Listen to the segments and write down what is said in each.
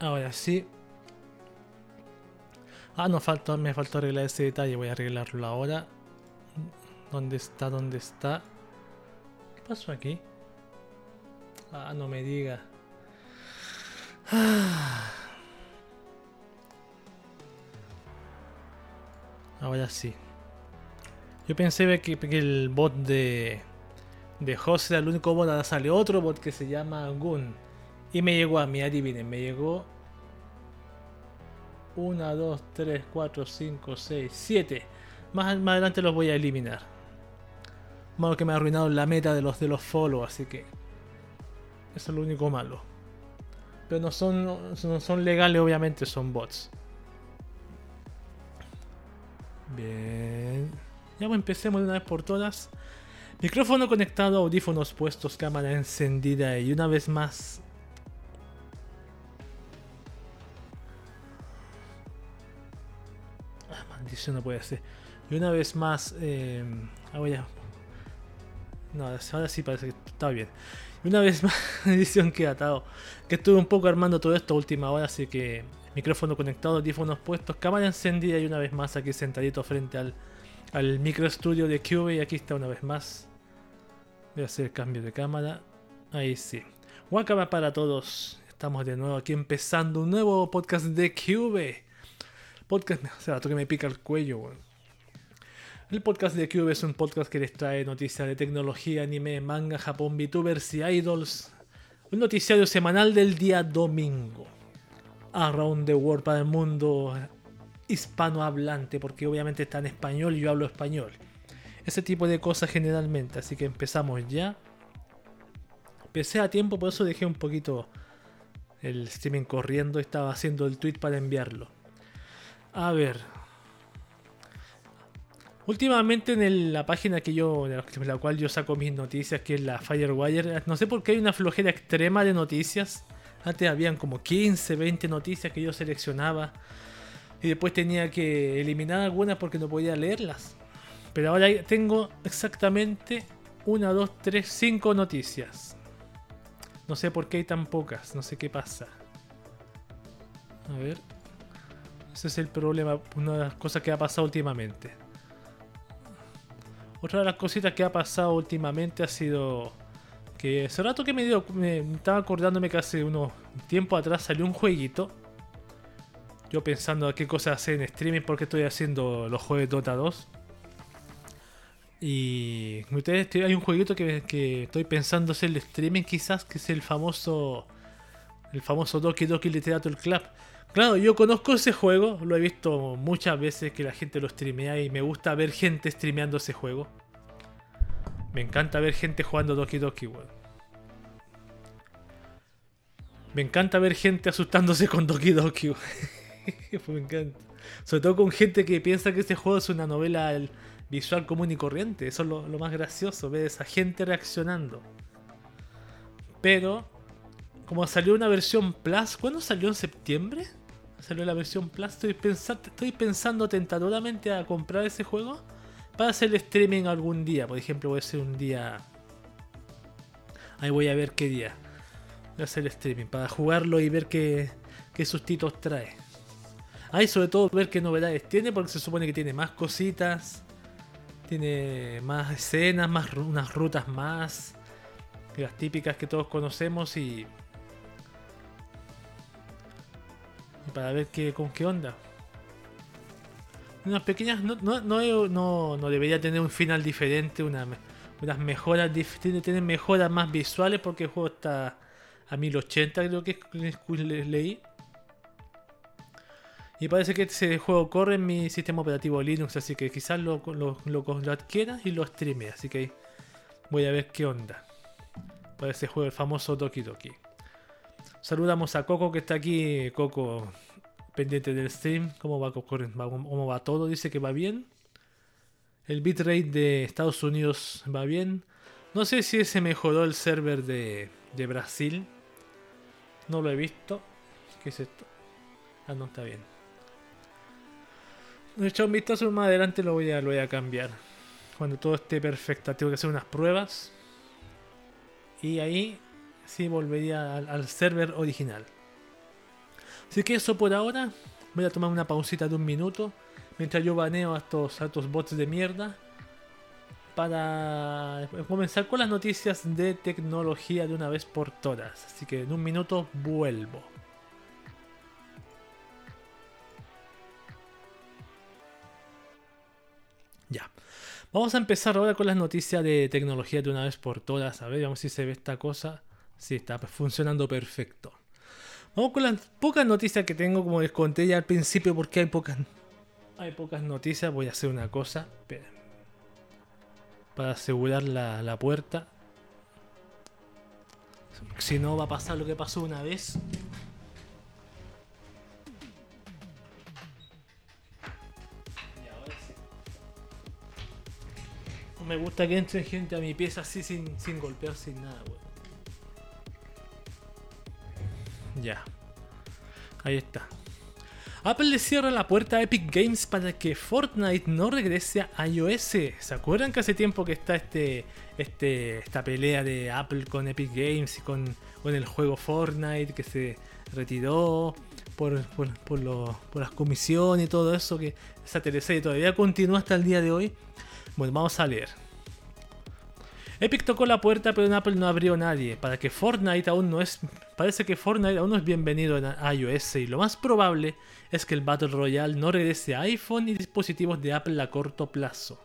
Ahora sí. Ah, no faltó, me faltó arreglar ese detalle. Voy a arreglarlo ahora. ¿Dónde está? ¿Dónde está? ¿Qué pasó aquí? Ah, no me diga. Ah. Ahora sí. Yo pensé que, el bot de, de era el único bot. Ahora sale otro bot que se llama Gun. Y me llegó a mí, adivinen, me llegó 1, 2, 3, 4, 5, 6, 7. Más, más adelante los voy a eliminar. Malo que me ha arruinado la meta de los de los follow, así que. Eso es lo único malo. Pero no son, no son legales, obviamente, son bots. Bien. Ya pues empecemos de una vez por todas. Micrófono conectado, audífonos puestos, cámara encendida y una vez más maldición no puede ser. Y una vez más, eh, ah, voy a... No, ahora sí parece que está bien. Y una vez más, edición que atado. Que estuve un poco armando todo esto a última hora, así que micrófono conectado, audífonos puestos, cámara encendida y una vez más aquí sentadito frente al, al micro estudio de Cube. Y aquí está una vez más. Voy a hacer cambio de cámara. Ahí sí. Wakama para todos. Estamos de nuevo aquí empezando un nuevo podcast de Cube podcast. O sea, que me pica el cuello, El podcast de Cube es un podcast que les trae noticias de tecnología, anime, manga, Japón, VTubers y idols. Un noticiario semanal del día domingo. Around the World para el mundo hispanohablante, porque obviamente está en español y yo hablo español. Ese tipo de cosas generalmente, así que empezamos ya. Empecé a tiempo, por eso dejé un poquito el streaming corriendo. Estaba haciendo el tweet para enviarlo. A ver. Últimamente en la página que yo, de la cual yo saco mis noticias, que es la Firewire, no sé por qué hay una flojera extrema de noticias. Antes habían como 15, 20 noticias que yo seleccionaba. Y después tenía que eliminar algunas porque no podía leerlas. Pero ahora tengo exactamente 1, 2, 3, 5 noticias. No sé por qué hay tan pocas, no sé qué pasa. A ver. Ese es el problema, una de las cosas que ha pasado últimamente. Otra de las cositas que ha pasado últimamente ha sido que hace rato que me dio, me estaba acordándome que hace unos tiempo atrás salió un jueguito. Yo pensando a qué cosas hacer en streaming porque estoy haciendo los juegos de Dota 2. Y ustedes hay un jueguito que, que, estoy pensando hacer el streaming quizás, que es el famoso el famoso Doki Doki Literature Club. Claro, yo conozco ese juego, lo he visto muchas veces que la gente lo streamea y me gusta ver gente streameando ese juego. Me encanta ver gente jugando Doki Doki, weón. Me encanta ver gente asustándose con Doki Doki, me encanta. Sobre todo con gente que piensa que ese juego es una novela visual común y corriente. Eso es lo, más gracioso, ver esa gente reaccionando. Pero, como salió una versión Plus, ¿cuándo salió en septiembre? Salió la versión Plus. Estoy, pensando, estoy pensando tentadoramente a comprar ese juego para hacer streaming algún día. Por ejemplo, voy a hacer un día. Ahí voy a ver qué día. Voy a hacer el streaming para jugarlo y ver qué, qué sustitos trae. Ahí sobre todo ver qué novedades tiene, porque se supone que tiene más cositas. Tiene más escenas, más unas rutas más. Las típicas que todos conocemos y para ver qué, con qué onda. Unas pequeñas. No, no, no, debería tener un final diferente, una, unas mejoras. Tiene tener mejoras más visuales porque el juego está a 1080, creo que leí. Y parece que ese juego corre en mi sistema operativo Linux, así que quizás lo, lo, lo, adquiera y lo streame. Así que voy a ver qué onda. Para ese juego, el famoso Doki Doki. Saludamos a Coco que está aquí. Coco, pendiente del stream. ¿Cómo va, ¿Cómo va todo? Dice que va bien. El bitrate de Estados Unidos va bien. No sé si se mejoró el server de, Brasil. No lo he visto. ¿Qué es esto? Ah, no, está bien. De hecho, un vistazo más adelante lo voy a, lo voy a cambiar. Cuando todo esté perfecto. Tengo que hacer unas pruebas. Y ahí sí volvería al, server original. Así que eso por ahora. Voy a tomar una pausita de un minuto. Mientras yo baneo a estos, a estos bots de mierda. Para comenzar con las noticias de tecnología de una vez por todas. Así que en un minuto vuelvo. Ya. Vamos a empezar ahora con las noticias de tecnología de una vez por todas. A ver, vamos si se ve esta cosa. Sí, está funcionando perfecto. Vamos con las pocas noticias que tengo, como les conté ya al principio, porque hay pocas, hay pocas noticias. Voy a hacer una cosa. Para asegurar la, la puerta. Si no, va a pasar lo que pasó una vez. me gusta que entre gente a mi pieza así sin, sin golpear, sin nada. Ya. Ahí está. Apple le cierra la puerta a Epic Games para que Fortnite no regrese a iOS. ¿Se acuerdan que hace tiempo que está este, este, esta pelea de Apple con Epic Games y con, con el juego Fortnite que se retiró por, por, por, por las comisiones y todo eso? Que esa teleserie todavía continúa hasta el día de hoy. Bueno, vamos a leer. Epic tocó la puerta, pero en Apple no abrió nadie. Para que Fortnite aún no es. Parece que Fortnite aún no es bienvenido en iOS. Y lo más probable es que el Battle Royale no regrese a iPhone y dispositivos de Apple a corto plazo.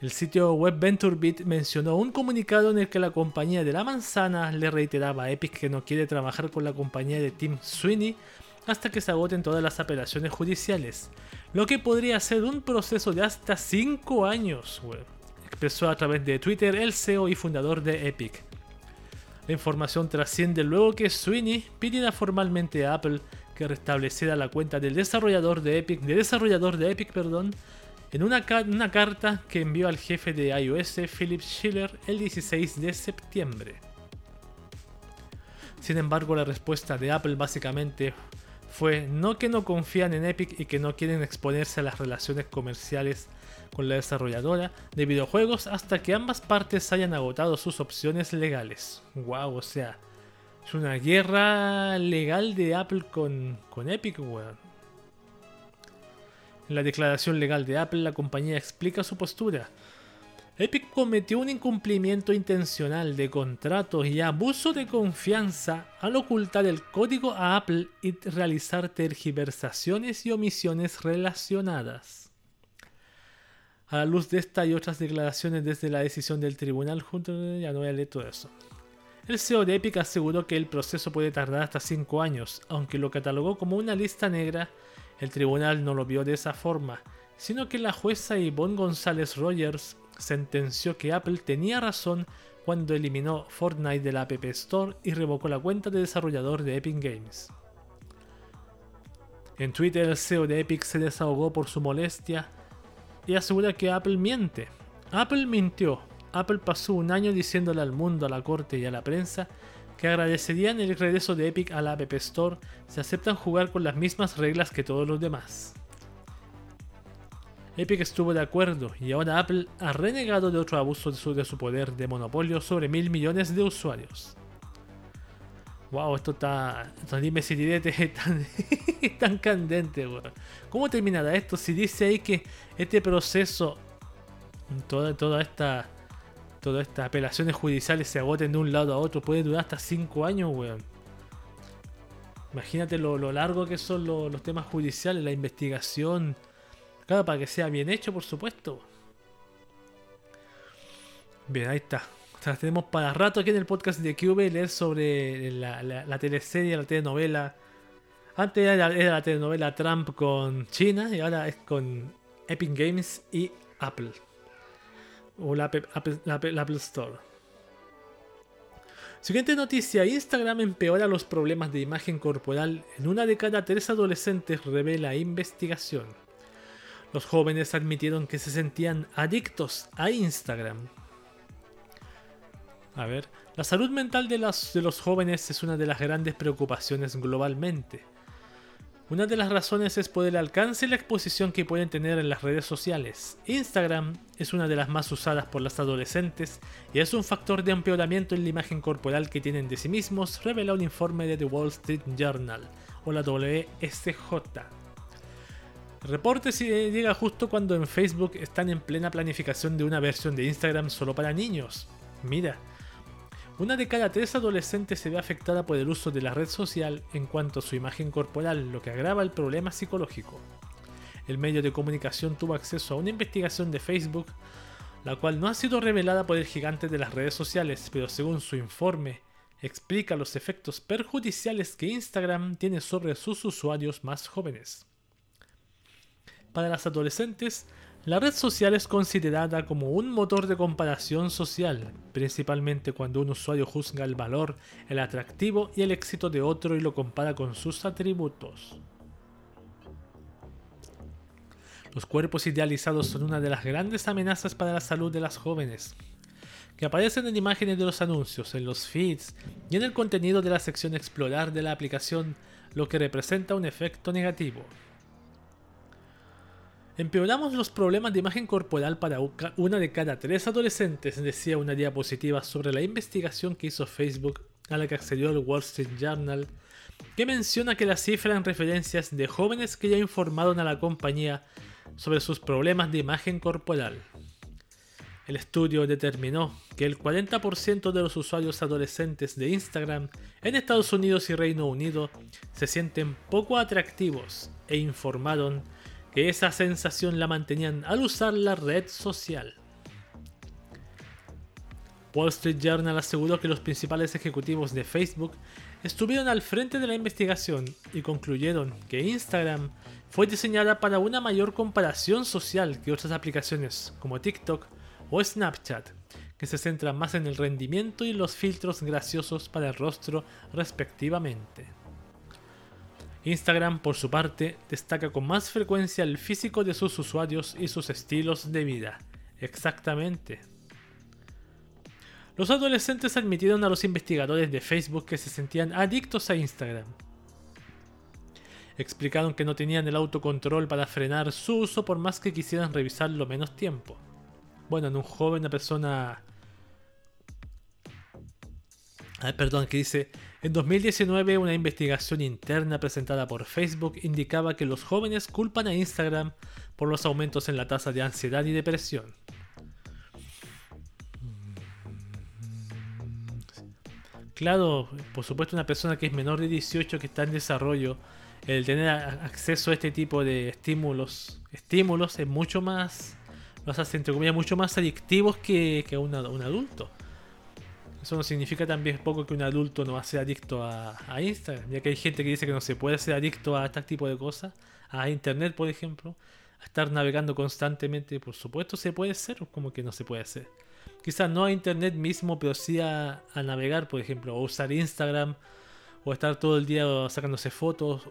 El sitio web VentureBeat mencionó un comunicado en el que la compañía de la manzana le reiteraba a Epic que no quiere trabajar con la compañía de Tim Sweeney hasta que se agoten todas las apelaciones judiciales, lo que podría ser un proceso de hasta 5 años, expresó a través de Twitter el CEO y fundador de Epic. La información trasciende luego que Sweeney pidiera formalmente a Apple que restableciera la cuenta del desarrollador de Epic, de desarrollador de Epic, perdón, en una, una carta que envió al jefe de iOS, Philip Schiller, el 16 de septiembre. Sin embargo, la respuesta de Apple básicamente fue no que no confían en Epic y que no quieren exponerse a las relaciones comerciales con la desarrolladora de videojuegos hasta que ambas partes hayan agotado sus opciones legales. Wow, o sea, es una guerra legal de Apple con, con Epic, weón. En la declaración legal de Apple, la compañía explica su postura. Epic cometió un incumplimiento intencional de contrato y abuso de confianza al ocultar el código a Apple y realizar tergiversaciones y omisiones relacionadas. A la luz de esta y otras declaraciones desde la decisión del tribunal, junto ya no voy a todo eso. El CEO de Epic aseguró que el proceso puede tardar hasta 5 años, aunque lo catalogó como una lista negra, el tribunal no lo vio de esa forma, sino que la jueza Yvonne González Rogers sentenció que Apple tenía razón cuando eliminó Fortnite de la App Store y revocó la cuenta de desarrollador de Epic Games. En Twitter el CEO de Epic se desahogó por su molestia y asegura que Apple miente. Apple mintió. Apple pasó un año diciéndole al mundo, a la corte y a la prensa que agradecerían el regreso de Epic a la App Store si aceptan jugar con las mismas reglas que todos los demás. Epic estuvo de acuerdo y ahora Apple ha renegado de otro abuso de su, poder de monopolio sobre mil millones de usuarios. Wow, esto está. dime si es tan, tan candente, ¿Cómo terminará esto? Si dice ahí que este proceso, toda, toda esta. Todas estas apelaciones judiciales se agoten de un lado a otro, puede durar hasta 5 años, weón. Imagínate lo, largo que son los temas judiciales, la investigación, Claro, para que sea bien hecho, por supuesto. Bien, ahí está. Tenemos para rato aquí en el podcast de QV leer sobre la, la, teleserie, la telenovela. Antes era, la telenovela Trump con China y ahora es con Epic Games y Apple. O la Apple Store. Siguiente noticia, Instagram empeora los problemas de imagen corporal. En una de cada tres adolescentes revela investigación. Los jóvenes admitieron que se sentían adictos a Instagram. A ver, la salud mental de, de los jóvenes es una de las grandes preocupaciones globalmente. Una de las razones es por el alcance y la exposición que pueden tener en las redes sociales. Instagram es una de las más usadas por las adolescentes y es un factor de empeoramiento en la imagen corporal que tienen de sí mismos, revela un informe de The Wall Street Journal o la WSJ. Reporte llega justo cuando en Facebook están en plena planificación de una versión de Instagram solo para niños. Mira, una de cada tres adolescentes se ve afectada por el uso de la red social en cuanto a su imagen corporal, lo que agrava el problema psicológico. El medio de comunicación tuvo acceso a una investigación de Facebook, la cual no ha sido revelada por el gigante de las redes sociales, pero según su informe, explica los efectos perjudiciales que Instagram tiene sobre sus usuarios más jóvenes. Para las adolescentes, la red social es considerada como un motor de comparación social, principalmente cuando un usuario juzga el valor, el atractivo y el éxito de otro y lo compara con sus atributos. Los cuerpos idealizados son una de las grandes amenazas para la salud de las jóvenes, que aparecen en imágenes de los anuncios, en los feeds y en el contenido de la sección explorar de la aplicación, lo que representa un efecto negativo. Empeoramos los problemas de imagen corporal para una de cada tres adolescentes, decía una diapositiva sobre la investigación que hizo Facebook a la que accedió el Wall Street Journal, que menciona que la cifra en referencias de jóvenes que ya informaron a la compañía sobre sus problemas de imagen corporal. El estudio determinó que el 40% de los usuarios adolescentes de Instagram en Estados Unidos y Reino Unido se sienten poco atractivos e informaron esa sensación la mantenían al usar la red social. Wall Street Journal aseguró que los principales ejecutivos de Facebook estuvieron al frente de la investigación y concluyeron que Instagram fue diseñada para una mayor comparación social que otras aplicaciones como TikTok o Snapchat, que se centran más en el rendimiento y los filtros graciosos para el rostro respectivamente. Instagram, por su parte, destaca con más frecuencia el físico de sus usuarios y sus estilos de vida. Exactamente. Los adolescentes admitieron a los investigadores de Facebook que se sentían adictos a Instagram. Explicaron que no tenían el autocontrol para frenar su uso por más que quisieran revisarlo menos tiempo. Bueno, en un joven, una persona... Ah, perdón, que dice, en 2019, una investigación interna presentada por Facebook indicaba que los jóvenes culpan a Instagram por los aumentos en la tasa de ansiedad y depresión. Claro, por supuesto una persona que es menor de 18 que está en desarrollo, el tener acceso a este tipo de estímulos, estímulos es mucho más, los hace entre comillas mucho más adictivos que, que un adulto. Eso no significa también poco que un adulto no va a ser adicto a, Instagram, ya que hay gente que dice que no se puede ser adicto a este tipo de cosas, a Internet, por ejemplo, a estar navegando constantemente, por supuesto se puede ser, como que no se puede hacer. Quizás no a Internet mismo, pero sí a, a navegar, por ejemplo, o usar Instagram, o estar todo el día sacándose fotos,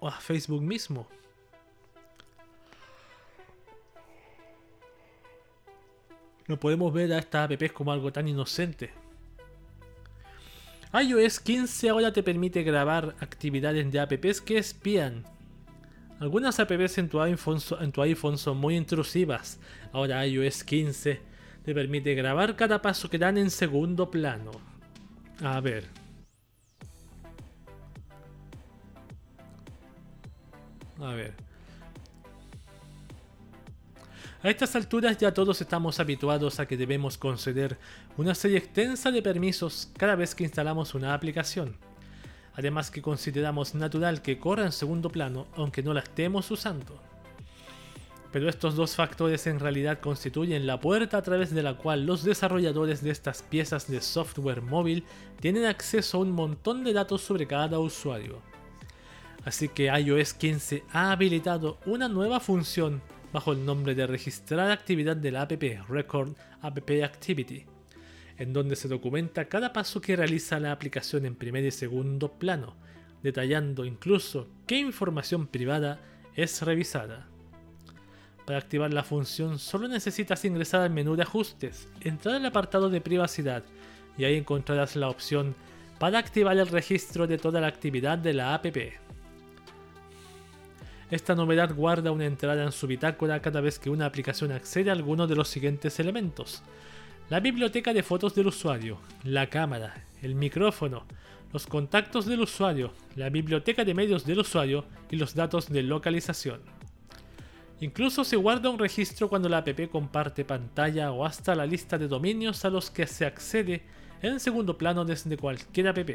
o a Facebook mismo. No podemos ver a estas apps como algo tan inocente iOS 15 ahora te permite grabar actividades de apps que espían. Algunas apps en tu, iPhone, son muy intrusivas. Ahora iOS 15 te permite grabar cada paso que dan en segundo plano. A ver. A ver. A estas alturas ya todos estamos habituados a que debemos conceder una serie extensa de permisos cada vez que instalamos una aplicación. Además que consideramos natural que corra en segundo plano aunque no la estemos usando. Pero estos dos factores en realidad constituyen la puerta a través de la cual los desarrolladores de estas piezas de software móvil tienen acceso a un montón de datos sobre cada usuario. Así que iOS 15 ha habilitado una nueva función bajo el nombre de registrar actividad de la app Record App Activity, en donde se documenta cada paso que realiza la aplicación en primer y segundo plano, detallando incluso qué información privada es revisada. Para activar la función solo necesitas ingresar al menú de ajustes, entrar al apartado de privacidad y ahí encontrarás la opción para activar el registro de toda la actividad de la app. Esta novedad guarda una entrada en su bitácora cada vez que una aplicación accede a alguno de los siguientes elementos. La biblioteca de fotos del usuario, la cámara, el micrófono, los contactos del usuario, la biblioteca de medios del usuario y los datos de localización. Incluso se guarda un registro cuando la app comparte pantalla o hasta la lista de dominios a los que se accede en segundo plano desde cualquier app.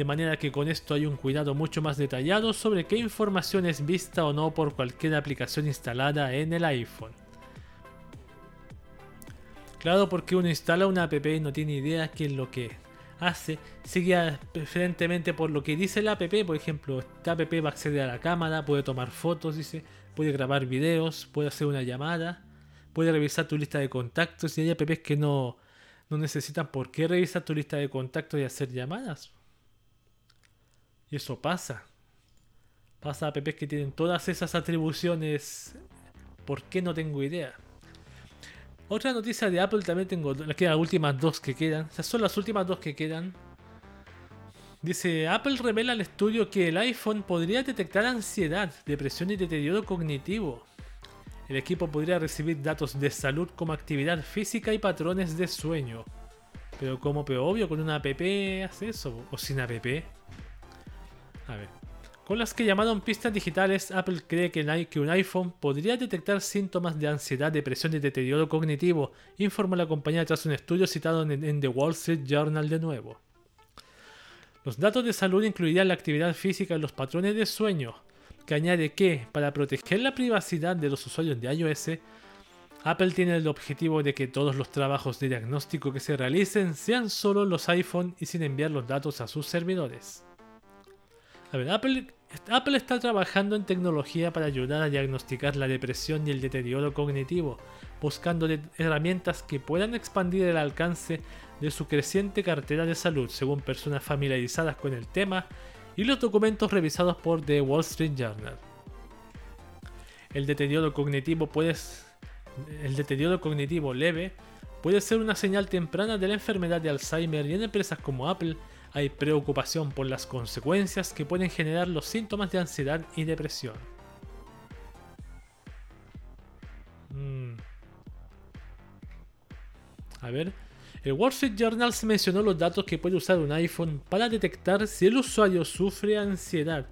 De manera que con esto hay un cuidado mucho más detallado sobre qué información es vista o no por cualquier aplicación instalada en el iPhone. Claro, porque uno instala una app y no tiene idea qué es lo que hace, sigue preferentemente por lo que dice la app, por ejemplo, esta app va a acceder a la cámara, puede tomar fotos, dice, puede grabar videos, puede hacer una llamada, puede revisar tu lista de contactos. Y hay apps que no, no necesitan por qué revisar tu lista de contactos y hacer llamadas. Y eso pasa. Pasa a apps que tienen todas esas atribuciones. ¿Por qué no tengo idea? Otra noticia de Apple también tengo, las las últimas dos que quedan. O sea, son las últimas dos que quedan. Dice, Apple revela al estudio que el iPhone podría detectar ansiedad, depresión y deterioro cognitivo. El equipo podría recibir datos de salud como actividad física y patrones de sueño. Pero como, obvio, con una app hace eso, o sin app. Con las que llamaron pistas digitales, Apple cree que, un iPhone podría detectar síntomas de ansiedad, depresión y deterioro cognitivo, informó la compañía tras un estudio citado en, The Wall Street Journal de nuevo. Los datos de salud incluirían la actividad física y los patrones de sueño, que añade que, para proteger la privacidad de los usuarios de iOS, Apple tiene el objetivo de que todos los trabajos de diagnóstico que se realicen sean solo los iPhone y sin enviar los datos a sus servidores. A ver, Apple está trabajando en tecnología para ayudar a diagnosticar la depresión y el deterioro cognitivo, buscando herramientas que puedan expandir el alcance de su creciente cartera de salud, según personas familiarizadas con el tema y los documentos revisados por The Wall Street Journal. El deterioro cognitivo el deterioro cognitivo leve puede ser una señal temprana de la enfermedad de Alzheimer y en empresas como Apple hay preocupación por las consecuencias que pueden generar los síntomas de ansiedad y depresión. Mm. A ver, el Wall Street Journal mencionó los datos que puede usar un iPhone para detectar si el usuario sufre ansiedad,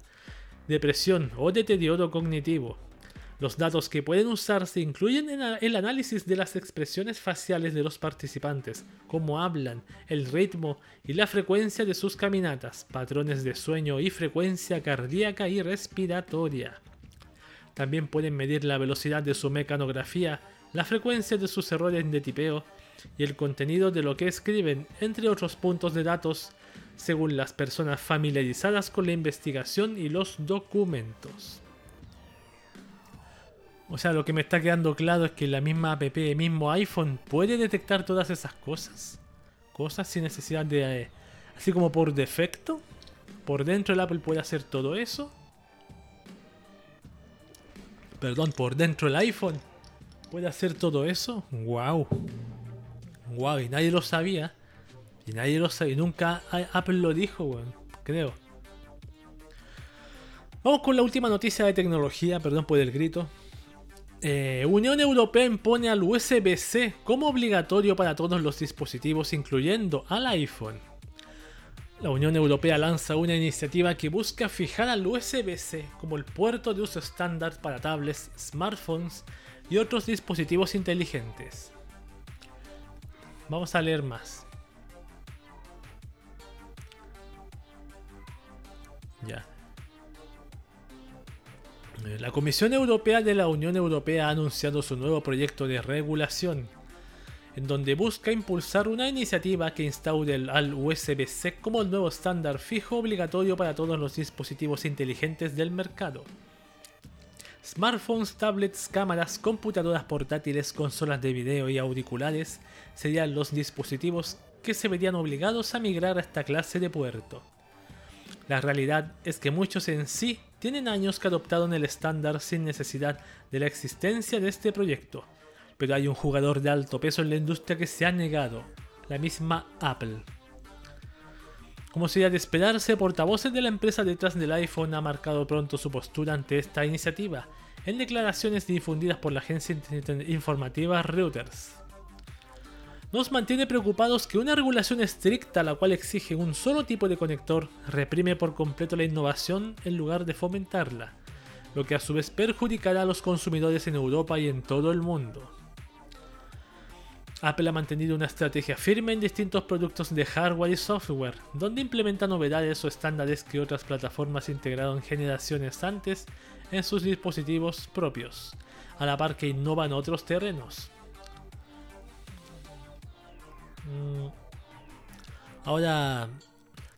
depresión o deterioro cognitivo. Los datos que pueden usarse incluyen el análisis de las expresiones faciales de los participantes, cómo hablan, el ritmo y la frecuencia de sus caminatas, patrones de sueño y frecuencia cardíaca y respiratoria. También pueden medir la velocidad de su mecanografía, la frecuencia de sus errores de tipeo y el contenido de lo que escriben, entre otros puntos de datos, según las personas familiarizadas con la investigación y los documentos. O sea, lo que me está quedando claro es que la misma app, el mismo iPhone, puede detectar todas esas cosas. Cosas sin necesidad de... Eh, así como por defecto. Por dentro el Apple puede hacer todo eso. Perdón, por dentro el iPhone puede hacer todo eso. ¡Wow! ¡Wow! Y nadie lo sabía. Y nadie lo sabía. Nunca Apple lo dijo, weón. Creo. Vamos con la última noticia de tecnología, perdón por el grito. Eh, Unión Europea impone al USB-C como obligatorio para todos los dispositivos, incluyendo al iPhone. La Unión Europea lanza una iniciativa que busca fijar al USB-C como el puerto de uso estándar para tablets, smartphones y otros dispositivos inteligentes. Vamos a leer más. Ya. La Comisión Europea de la Unión Europea ha anunciado su nuevo proyecto de regulación, en donde busca impulsar una iniciativa que instaure al USB-C como el nuevo estándar fijo obligatorio para todos los dispositivos inteligentes del mercado. Smartphones, tablets, cámaras, computadoras portátiles, consolas de video y auriculares serían los dispositivos que se verían obligados a migrar a esta clase de puerto. La realidad es que muchos en sí tienen años que adoptaron el estándar sin necesidad de la existencia de este proyecto, pero hay un jugador de alto peso en la industria que se ha negado, la misma Apple. Como sería de esperarse, portavoces de la empresa detrás del iPhone ha marcado pronto su postura ante esta iniciativa, en declaraciones difundidas por la agencia informativa Reuters. Nos mantiene preocupados que una regulación estricta, la cual exige un solo tipo de conector, reprime por completo la innovación en lugar de fomentarla, lo que a su vez perjudicará a los consumidores en Europa y en todo el mundo. Apple ha mantenido una estrategia firme en distintos productos de hardware y software, donde implementa novedades o estándares que otras plataformas integraron generaciones antes en sus dispositivos propios, a la par que innova en otros terrenos. Mm. Ahora,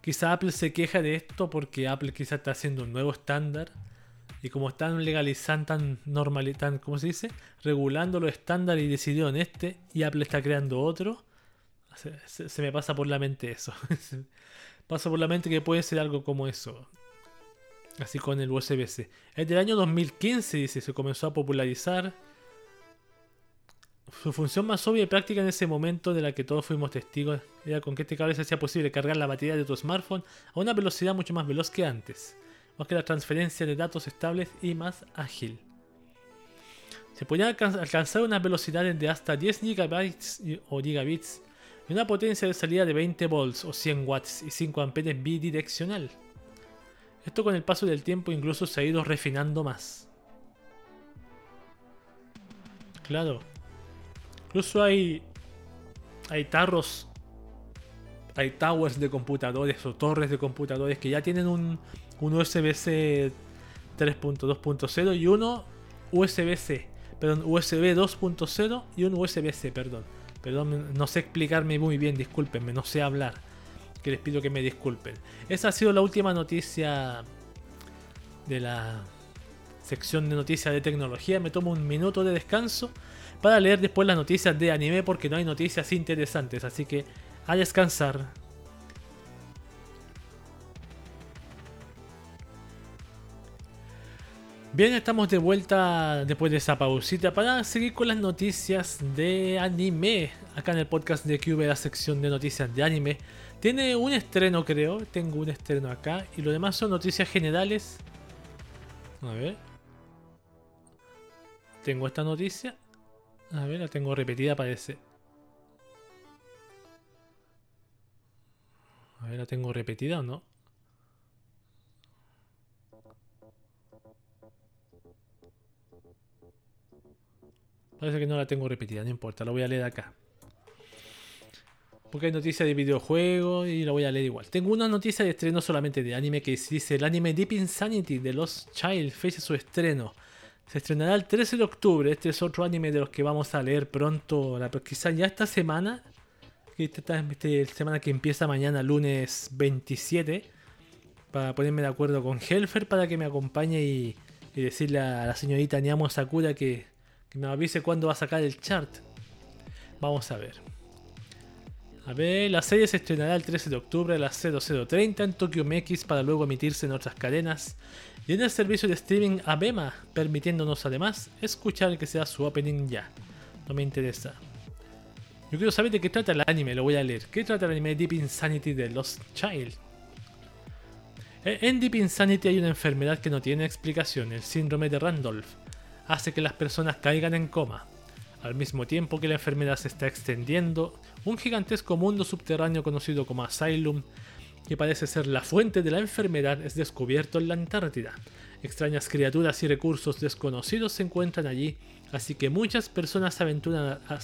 quizá Apple se queja de esto porque Apple quizá está haciendo un nuevo estándar y como están legalizando, tan normal, tan, ¿cómo se dice? Regulando los estándares y decidieron este, y Apple está creando otro, se, me pasa por la mente eso. pasa por la mente que puede ser algo como eso. Así con el USB-C. Es del año 2015, dice, se comenzó a popularizar. Su función más obvia y práctica en ese momento de la que todos fuimos testigos era con que este cable se hacía posible cargar la batería de tu smartphone a una velocidad mucho más veloz que antes más que la transferencia de datos estables y más ágil. Se podía alcanzar unas velocidades de hasta 10 GB o gigabits y una potencia de salida de 20 volts o 100 watts y 5 amperes bidireccional. Esto con el paso del tiempo incluso se ha ido refinando más. Claro. Incluso hay hay tarros hay towers de computadores o torres de computadores que ya tienen un, un USB-C 3.2.0 y uno USB-C, perdón, USB 2.0 y un USB-C, perdón. Perdón, no sé explicarme muy bien, discúlpenme, no sé hablar. Que les pido que me disculpen. Esa ha sido la última noticia de la sección de noticias de tecnología. Me tomo un minuto de descanso para leer después las noticias de anime porque no hay noticias interesantes. Así que a descansar. Bien, estamos de vuelta después de esa pausita para seguir con las noticias de anime. Acá en el podcast de Cube, la sección de noticias de anime. Tiene un estreno, creo. Tengo un estreno acá. Y lo demás son noticias generales. A ver. Tengo esta noticia. A ver, la tengo repetida, parece. A ver, la tengo repetida o no. Parece que no la tengo repetida, no importa, la voy a leer acá. Porque hay noticias de videojuegos y la voy a leer igual. Tengo una noticia de estreno solamente de anime que dice el anime Deep Insanity de Lost Child fecha su estreno. Se estrenará el 13 de octubre. Este es otro anime de los que vamos a leer pronto, quizás ya esta semana. Esta, esta semana que empieza mañana, lunes 27. Para ponerme de acuerdo con Helfer para que me acompañe y, y decirle a la señorita Niamo Sakura que que me avise cuándo va a sacar el chart. Vamos a ver. A ver, la serie se estrenará el 13 de octubre a las 0030 en Tokyo MX para luego emitirse en otras cadenas y en el servicio de streaming Abema, permitiéndonos además escuchar que sea su opening ya. No me interesa. Yo quiero saber de qué trata el anime, lo voy a leer. ¿Qué trata el anime Deep Insanity de Lost Child? Eh, en Deep Insanity hay una enfermedad que no tiene explicación, el síndrome de Randolph hace que las personas caigan en coma. Al mismo tiempo que la enfermedad se está extendiendo, un gigantesco mundo subterráneo conocido como Asylum, que parece ser la fuente de la enfermedad, es descubierto en la Antártida. Extrañas criaturas y recursos desconocidos se encuentran allí, así que muchas personas se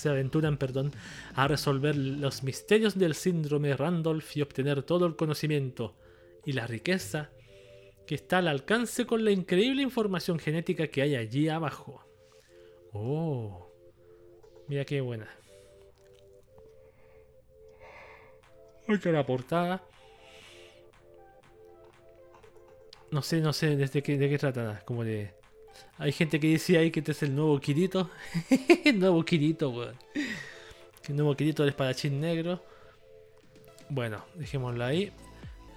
aventuran, perdón, a resolver los misterios del síndrome Randolph y obtener todo el conocimiento y la riqueza que está al alcance con la increíble información genética que hay allí abajo. Oh, mira qué buena. Que la portada. No sé, no sé desde qué, de qué trata. Como de. Hay gente que dice ahí que este es el nuevo Kirito. el nuevo Kirito, weón. El nuevo Kirito del espadachín negro. Bueno, dejémoslo ahí.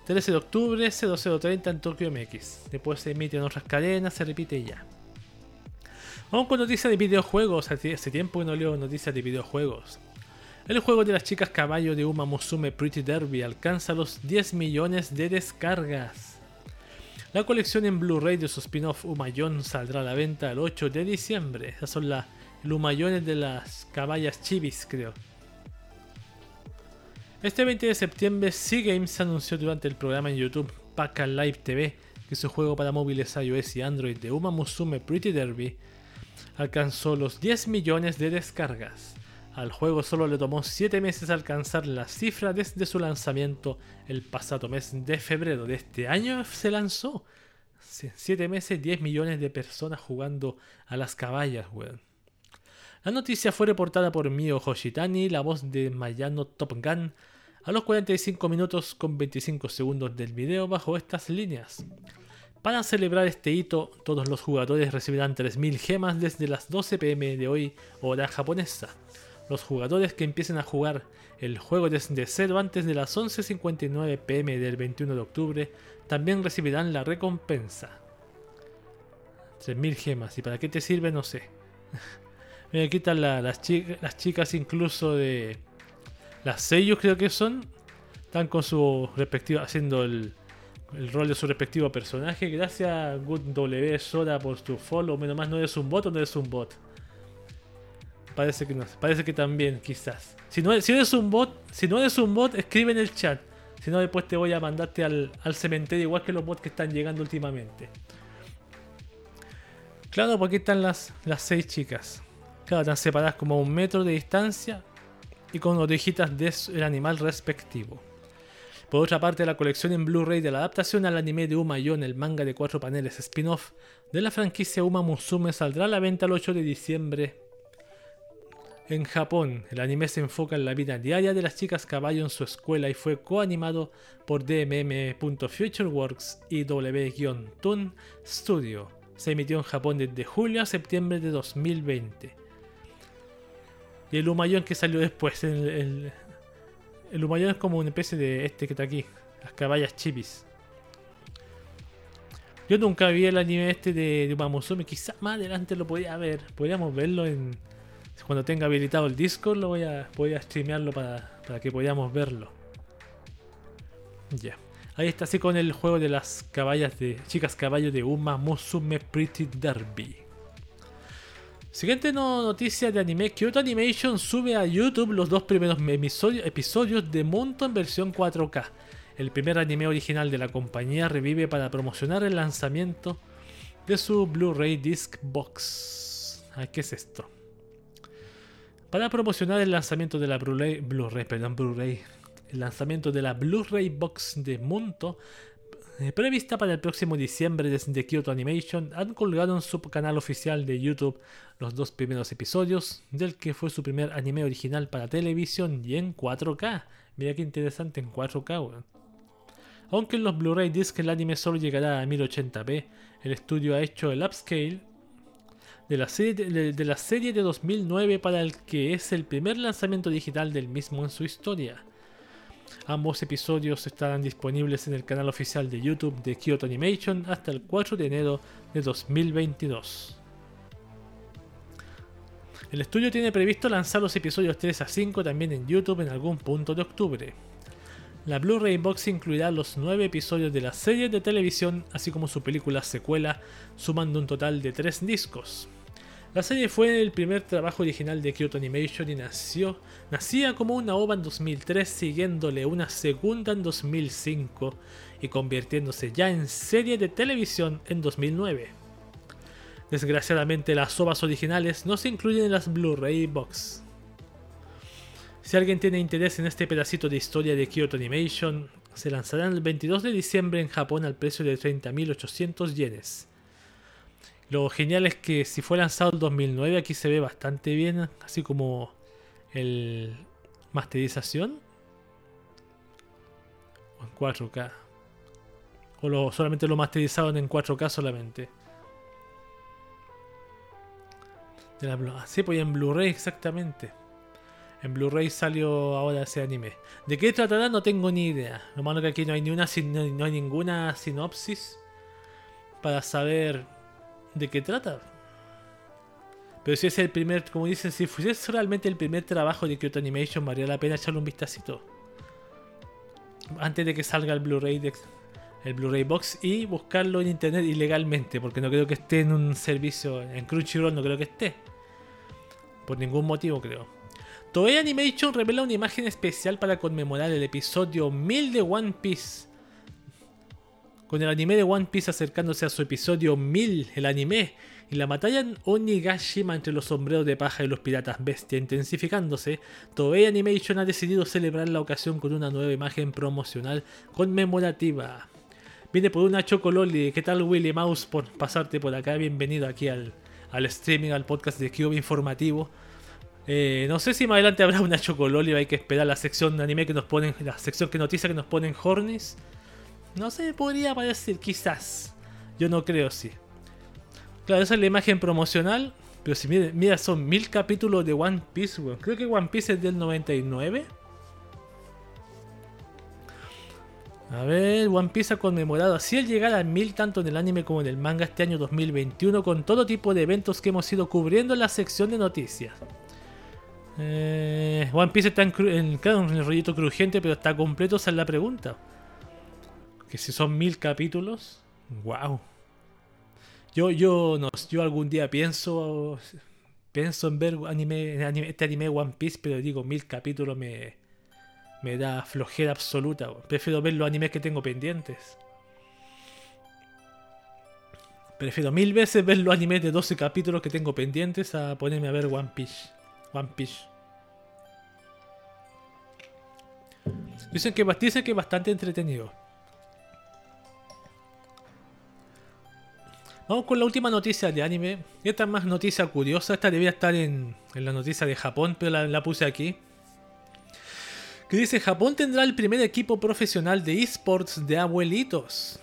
13 de octubre, 0030 en Tokyo MX. Después se emite en otras cadenas, se repite ya. Vamos con noticias de videojuegos. Hace tiempo que no leo noticias de videojuegos. El juego de las chicas caballo de Uma Musume Pretty Derby alcanza los 10 millones de descargas. La colección en Blu-ray de su spin-off Umayon saldrá a la venta el 8 de diciembre. Esas son las Umayones de las caballas chivis, creo. Este 20 de septiembre, Games anunció durante el programa en YouTube Paka Live TV que su juego para móviles iOS y Android de Uma Musume Pretty Derby alcanzó los 10 millones de descargas. Al juego solo le tomó 7 meses alcanzar la cifra desde su lanzamiento el pasado mes de febrero de este año se lanzó. 7 meses, 10 millones de personas jugando a las caballas, weón. La noticia fue reportada por Mio Hoshitani, la voz de Mayano Top Gun, a los 45 minutos con 25 segundos del video bajo estas líneas. Para celebrar este hito, todos los jugadores recibirán 3.000 gemas desde las 12 pm de hoy, hora japonesa. Los jugadores que empiecen a jugar el juego desde cero antes de las 11.59 pm del 21 de octubre también recibirán la recompensa. 3.000 gemas. ¿Y para qué te sirve? No sé. Me quitan las, las chicas incluso de... Las sellos creo que son. Están con su respectivo... haciendo el, el rol de su respectivo personaje. Gracias Good W Soda por tu follow. Menos más no eres un bot o no eres un bot. Parece que no. Parece que también, quizás. Si no, si eres un bot, si no eres un bot, escribe en el chat. Si no, después te voy a mandarte al, cementerio, igual que los bots que están llegando últimamente. Claro, porque están las, las seis chicas. Claro, están separadas como a un metro de distancia y con orejitas del animal respectivo. Por otra parte, la colección en Blu-ray de la adaptación al anime de Uma Yon, el manga de cuatro paneles spin-off de la franquicia Uma Musume, saldrá a la venta el 8 de diciembre. En Japón, el anime se enfoca en la vida diaria de las chicas caballo en su escuela y fue coanimado por DMM.Futureworks y W-Toon Studio. Se emitió en Japón desde julio a septiembre de 2020. Y el Humayón que salió después. El, el, Humayón es como una especie de este que está aquí. Las caballas chipis. Yo nunca vi el anime este de, de Umamusume. Quizás más adelante lo podía ver. Podríamos verlo en. Cuando tenga habilitado el Discord lo voy a, voy a streamearlo para, para que podamos verlo. Ya. Ahí está así con el juego de las caballas de. Chicas caballos de Uma Musume Pretty Derby. Siguiente noticia de anime, Kyoto Animation sube a YouTube los dos primeros episodios de Monto en versión 4K. El primer anime original de la compañía revive para promocionar el lanzamiento de su Blu-ray Disc Box. ¿Qué es esto? Para promocionar el lanzamiento de la Blu-ray, perdón, Blu-ray, el lanzamiento de la Blu-ray Box de Monto eh, prevista para el próximo diciembre desde Kyoto Animation, han colgado en su canal oficial de YouTube los dos primeros episodios del que fue su primer anime original para televisión y en 4K. Mira qué interesante en 4K, Aunque en los Blu-ray disc el anime solo llegará a 1080p, el estudio ha hecho el upscale de la, serie de la serie de 2009 para el que es el primer lanzamiento digital del mismo en su historia. Ambos episodios estarán disponibles en el canal oficial de YouTube de Kyoto Animation hasta el 4 de enero de 2022. El estudio tiene previsto lanzar los episodios 3 a 5 también en YouTube en algún punto de octubre. La Blu-ray Box incluirá los 9 episodios de la serie de televisión, así como su película secuela, sumando un total de 3 discos. La serie fue el primer trabajo original de Kyoto Animation y nació, nacía como una OVA en 2003, siguiéndole una segunda en 2005 y convirtiéndose ya en serie de televisión en 2009. Desgraciadamente las OVAs originales no se incluyen en las Blu-ray Box. Si alguien tiene interés en este pedacito de historia de Kyoto Animation, se lanzará el 22 de diciembre en Japón al precio de 30.800 yenes. Lo genial es que si fue lanzado en 2009 aquí se ve bastante bien, así como el masterización. O en 4K. O lo, solamente lo masterizaron en 4K solamente. De la, sí, pues en Blu-ray exactamente. En Blu-ray salió ahora ese anime. ¿De qué tratará? No tengo ni idea. Lo malo que aquí no hay, ni una, no hay ninguna sinopsis para saber de qué trata. Pero si es el primer, como dicen, si fuese realmente el primer trabajo de Kyoto Animation, valdría la pena echarle un vistacito. Antes de que salga el Blu-ray el Blu-ray Box y buscarlo en internet ilegalmente, porque no creo que esté en un servicio, en Crunchyroll no creo que esté. Por ningún motivo creo. Toei Animation revela una imagen especial para conmemorar el episodio 1000 de One Piece. Con el anime de One Piece acercándose a su episodio 1000, el anime, y la batalla en Onigashima entre los sombreros de paja y los piratas bestia intensificándose, Toei Animation ha decidido celebrar la ocasión con una nueva imagen promocional conmemorativa. Viene por una Chocololi. ¿Qué tal, Willy Mouse, por pasarte por acá? Bienvenido aquí al, streaming, al podcast de Cube Informativo. Eh, no sé si más adelante habrá una Chocololi. Hay que esperar la sección de anime que nos ponen, la sección que noticia que nos ponen Hornis. No sé, podría parecer, quizás. Yo no creo, sí. Claro, esa es la imagen promocional. Pero si mira, mira son mil capítulos de One Piece, Creo que One Piece es del 99. A ver, One Piece ha conmemorado así el llegar a mil tanto en el anime como en el manga este año 2021 con todo tipo de eventos que hemos ido cubriendo en la sección de noticias. Eh, One Piece está en, el rollito crujiente, pero está completo, esa es la pregunta. Que si son mil capítulos, wow. Yo, yo, no, yo algún día pienso, pienso en ver anime, este anime One Piece, pero digo mil capítulos me, me da flojera absoluta. Prefiero ver los animes que tengo pendientes. Prefiero mil veces ver los animes de 12 capítulos que tengo pendientes a ponerme a ver One Piece. One Piece. Dicen que, dicen que es bastante entretenido. Vamos con la última noticia de anime. Esta es más noticia curiosa. Esta debía estar en, la noticia de Japón, pero la puse aquí que dice Japón tendrá el primer equipo profesional de esports de abuelitos.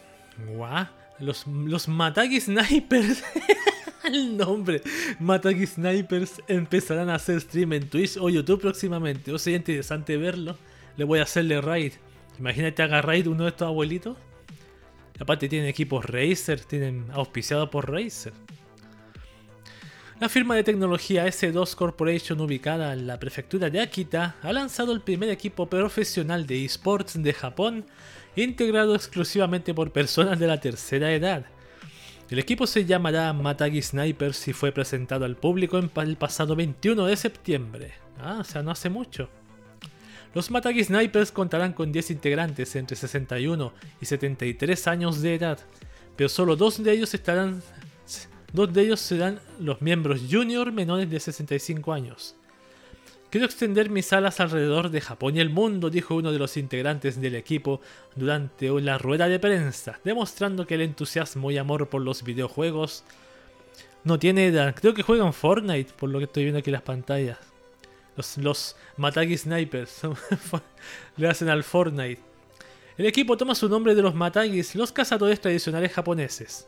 Guau, los, los Matagi Snipers. el nombre. Matagi Snipers empezarán a hacer stream en Twitch o YouTube próximamente. O sería interesante verlo. Le voy a hacerle raid. Imagínate haga raid uno de estos abuelitos. Aparte tienen equipos Razer, tienen auspiciado por Razer. La firma de tecnología S2 Corporation ubicada en la prefectura de Akita ha lanzado el primer equipo profesional de esports de Japón integrado exclusivamente por personas de la tercera edad. El equipo se llamará Matagi Snipers y fue presentado al público el pasado 21 de septiembre. Ah, o sea, no hace mucho. Los Matagi Snipers contarán con 10 integrantes entre 61 y 73 años de edad, pero solo dos de ellos estarán Dos de ellos serán los miembros junior menores de 65 años. Quiero extender mis alas alrededor de Japón y el mundo, dijo uno de los integrantes del equipo durante la rueda de prensa, demostrando que el entusiasmo y amor por los videojuegos no tiene edad. Creo que juegan Fortnite, por lo que estoy viendo aquí en las pantallas. Los, los Snipers le hacen al Fortnite. El equipo toma su nombre de los Matagis, los cazadores tradicionales japoneses.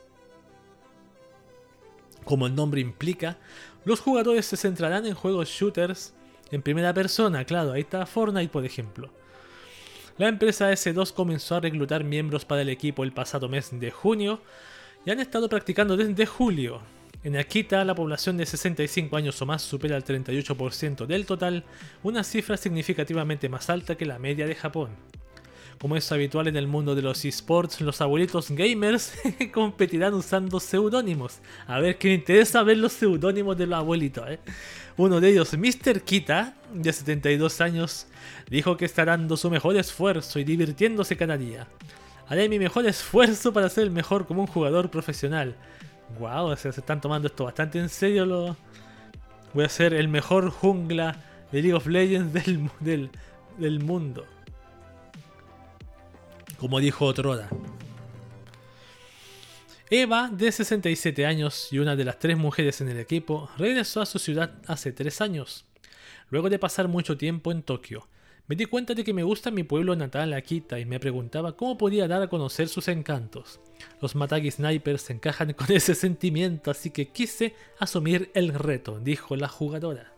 Como el nombre implica, los jugadores se centrarán en juegos shooters en primera persona, claro, ahí está Fortnite por ejemplo. La empresa S2 comenzó a reclutar miembros para el equipo el pasado mes de junio y han estado practicando desde julio. En Akita, la población de 65 años o más supera el 38% del total, una cifra significativamente más alta que la media de Japón. Como es habitual en el mundo de los esports, los abuelitos gamers competirán usando seudónimos. A ver, me interesa ver los seudónimos de los abuelitos. ¿eh? Uno de ellos, Mr. Kita, de 72 años, dijo que está dando su mejor esfuerzo y divirtiéndose cada día. Haré mi mejor esfuerzo para ser el mejor como un jugador profesional. Wow, se están tomando esto bastante en serio. Lo... Voy a ser el mejor jungla de League of Legends del, del, del mundo como dijo Otroda. Eva, de 67 años y una de las tres mujeres en el equipo, regresó a su ciudad hace tres años. Luego de pasar mucho tiempo en Tokio, me di cuenta de que me gusta mi pueblo natal, Akita, y me preguntaba cómo podía dar a conocer sus encantos. Los Matagi Snipers encajan con ese sentimiento, así que quise asumir el reto, dijo la jugadora.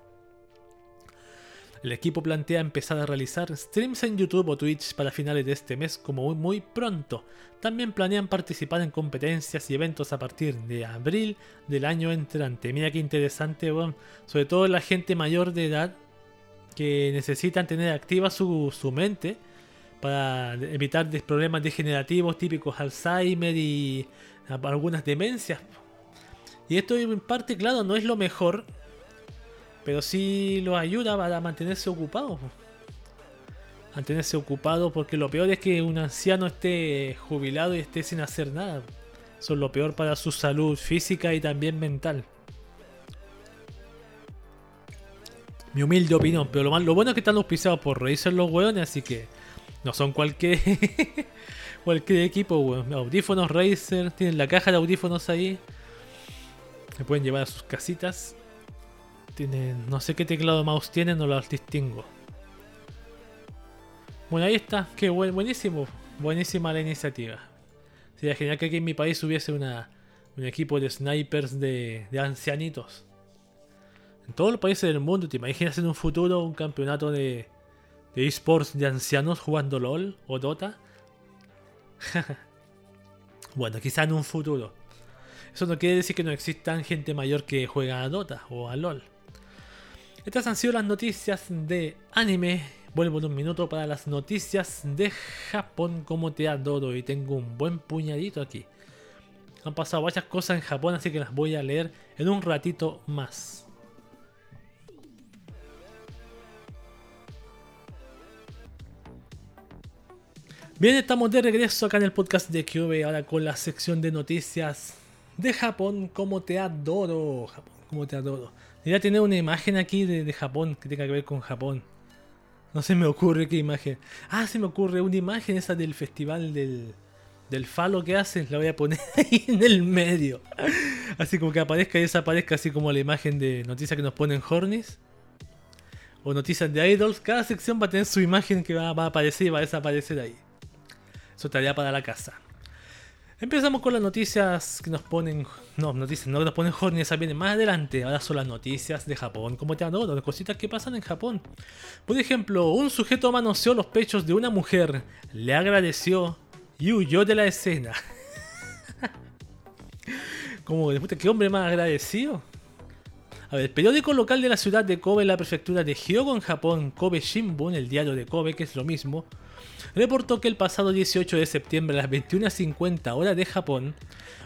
El equipo plantea empezar a realizar streams en YouTube o Twitch para finales de este mes como muy, pronto. También planean participar en competencias y eventos a partir de abril del año entrante. Mira qué interesante, sobre todo la gente mayor de edad que necesitan tener activa su, su mente para evitar problemas degenerativos típicos Alzheimer y algunas demencias. Y esto en parte, claro, no es lo mejor, pero sí los ayuda para mantenerse ocupados. Mantenerse ocupado porque lo peor es que un anciano esté jubilado y esté sin hacer nada. Eso es lo peor para su salud física y también mental. Mi humilde opinión, pero lo, lo bueno es que están auspiciados por Razer los hueones, así que no son cualquier cualquier equipo, Audífonos Razer, tienen la caja de audífonos ahí. Se pueden llevar a sus casitas no sé qué teclado mouse tienen, no los distingo. Bueno, ahí está. Qué buenísimo. Buenísima la iniciativa. Sería genial que aquí en mi país hubiese una, un equipo de snipers de, ancianitos. En todos los países del mundo, ¿te imaginas en un futuro un campeonato de, esports de ancianos jugando LOL o Dota? bueno, quizá en un futuro. Eso no quiere decir que no existan gente mayor que juega a Dota o a LOL. Estas han sido las noticias de anime. Vuelvo en un minuto para las noticias de Japón como te adoro y tengo un buen puñadito aquí. Han pasado varias cosas en Japón así que las voy a leer en un ratito más. Bien, estamos de regreso acá en el podcast de QV, ahora con la sección de noticias de Japón como te adoro. Japón como te adoro. Debería tener una imagen aquí de, Japón que tenga que ver con Japón. No se me ocurre qué imagen. Ah, se me ocurre una imagen esa del festival del, del falo que hacen. La voy a poner ahí en el medio. Así como que aparezca y desaparezca así como la imagen de noticias que nos ponen Hornis. O noticias de idols. Cada sección va a tener su imagen que va, va a aparecer y va a desaparecer ahí. Eso estaría para la casa. Empezamos con las noticias que nos ponen. No, noticias no que nos ponen Horny, esa viene más adelante. Ahora son las noticias de Japón. Como te adoro, las cositas que pasan en Japón. Por ejemplo, un sujeto manoseó los pechos de una mujer, le agradeció y huyó de la escena. Como, ¿qué hombre más agradecido? A ver, el periódico local de la ciudad de Kobe, la prefectura de Hyogo, en Japón, Kobe Shimbun, el diario de Kobe, que es lo mismo, reportó que el pasado 18 de septiembre a las 21.50 horas de Japón,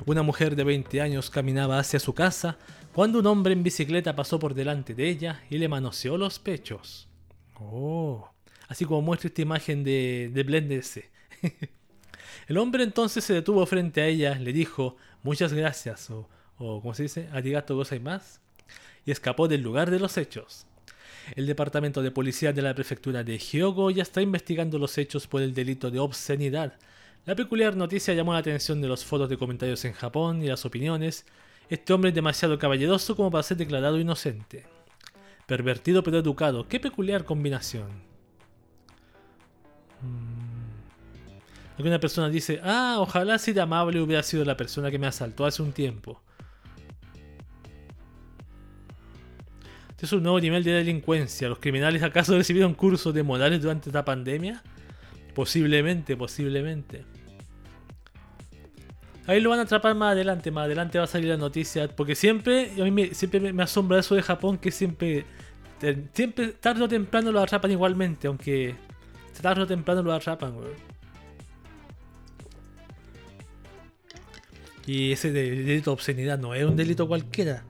una mujer de 20 años caminaba hacia su casa cuando un hombre en bicicleta pasó por delante de ella y le manoseó los pechos. Oh, así como muestra esta imagen de, de Blender C. el hombre entonces se detuvo frente a ella, le dijo muchas gracias o, o ¿cómo se dice? Arigato más y escapó del lugar de los hechos. El Departamento de Policía de la Prefectura de Hyogo ya está investigando los hechos por el delito de obscenidad. La peculiar noticia llamó la atención de los foros de comentarios en Japón y las opiniones. Este hombre es demasiado caballeroso como para ser declarado inocente. Pervertido pero educado. Qué peculiar combinación. Mm. Alguna persona dice, ah, ojalá si de amable hubiera sido la persona que me asaltó hace un tiempo. Este es un nuevo nivel de delincuencia. ¿Los criminales acaso recibieron cursos de modales durante esta pandemia? Posiblemente, posiblemente. Ahí lo van a atrapar más adelante, más adelante va a salir la noticia. Porque siempre, a mí me, siempre me asombra eso de Japón, que siempre, siempre tarde o temprano lo atrapan igualmente, aunque tarde o temprano lo atrapan, Y ese delito de obscenidad no es un delito cualquiera,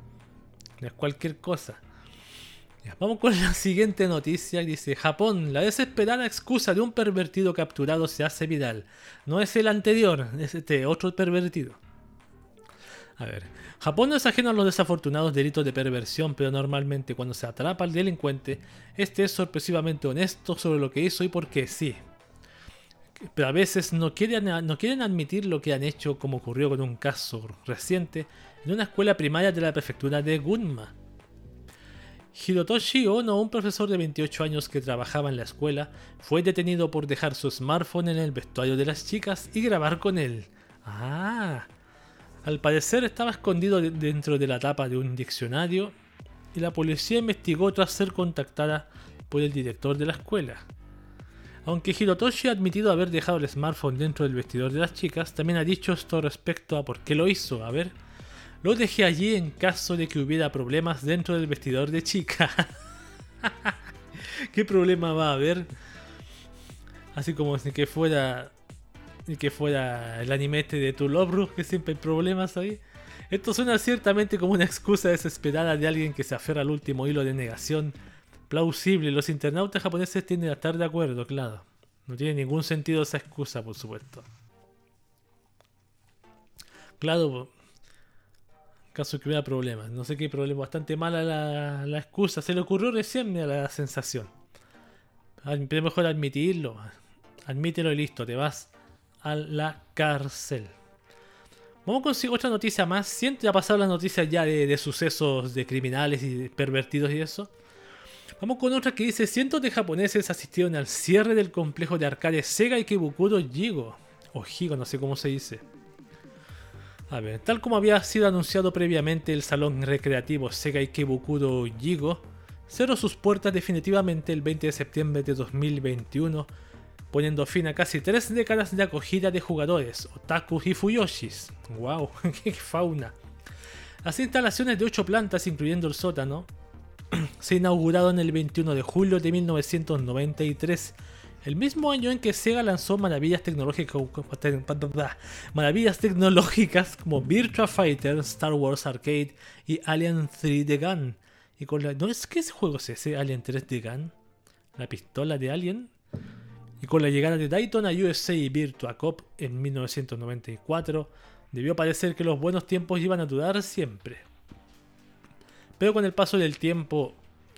no es cualquier cosa. Vamos con la siguiente noticia. Dice, Japón, la desesperada excusa de un pervertido capturado se hace viral. No es el anterior, es este otro pervertido. A ver, Japón no es ajeno a los desafortunados delitos de perversión, pero normalmente cuando se atrapa al delincuente, este es sorpresivamente honesto sobre lo que hizo y por qué sí. Pero a veces no quieren, no quieren admitir lo que han hecho, como ocurrió con un caso reciente en una escuela primaria de la prefectura de Gunma Hirotoshi Ono, un profesor de 28 años que trabajaba en la escuela, fue detenido por dejar su smartphone en el vestuario de las chicas y grabar con él. Ah, al parecer estaba escondido dentro de la tapa de un diccionario y la policía investigó tras ser contactada por el director de la escuela. Aunque Hirotoshi ha admitido haber dejado el smartphone dentro del vestidor de las chicas, también ha dicho esto respecto a por qué lo hizo. A ver, lo dejé allí en caso de que hubiera problemas dentro del vestidor de chica. ¿Qué problema va a haber? Así como si que fuera que fuera el anime este de Tu Love que siempre hay problemas ahí. Esto suena ciertamente como una excusa desesperada de alguien que se aferra al último hilo de negación plausible. Los internautas japoneses tienden a estar de acuerdo, claro. No tiene ningún sentido esa excusa, por supuesto. Claro, caso que hubiera problemas. No sé qué problema, bastante mala la, la excusa. Se le ocurrió recién a la sensación. Pero mejor admitirlo. Admítelo y listo, te vas a la cárcel. Vamos con otra noticia más. Siempre ha pasado la noticia ya de, de sucesos de criminales y pervertidos y eso. Vamos con otra que dice: Cientos de japoneses asistieron al cierre del complejo de arcade Sega Ikebukuro Jigo. O Jigo, no sé cómo se dice. Tal como había sido anunciado previamente, el salón recreativo Sega Ikebukuro Jigo cerró sus puertas definitivamente el 20 de septiembre de 2021, poniendo fin a casi tres décadas de acogida de jugadores, otaku y fuyoshis. ¡Wow! ¡Qué fauna! Las instalaciones de 8 plantas, incluyendo el sótano, se inauguraron el 21 de julio de 1993, el mismo año en que Sega lanzó maravillas tecnológicas, como Virtua Fighter, Star Wars Arcade y Alien 3 The Gun. Y con la, ¿No es juego es ese, Alien 3 The Gun? La pistola de Alien. Y con la llegada de Daytona USA y Virtua Cop en 1994, debió parecer que los buenos tiempos iban a durar siempre. Pero con el paso del tiempo,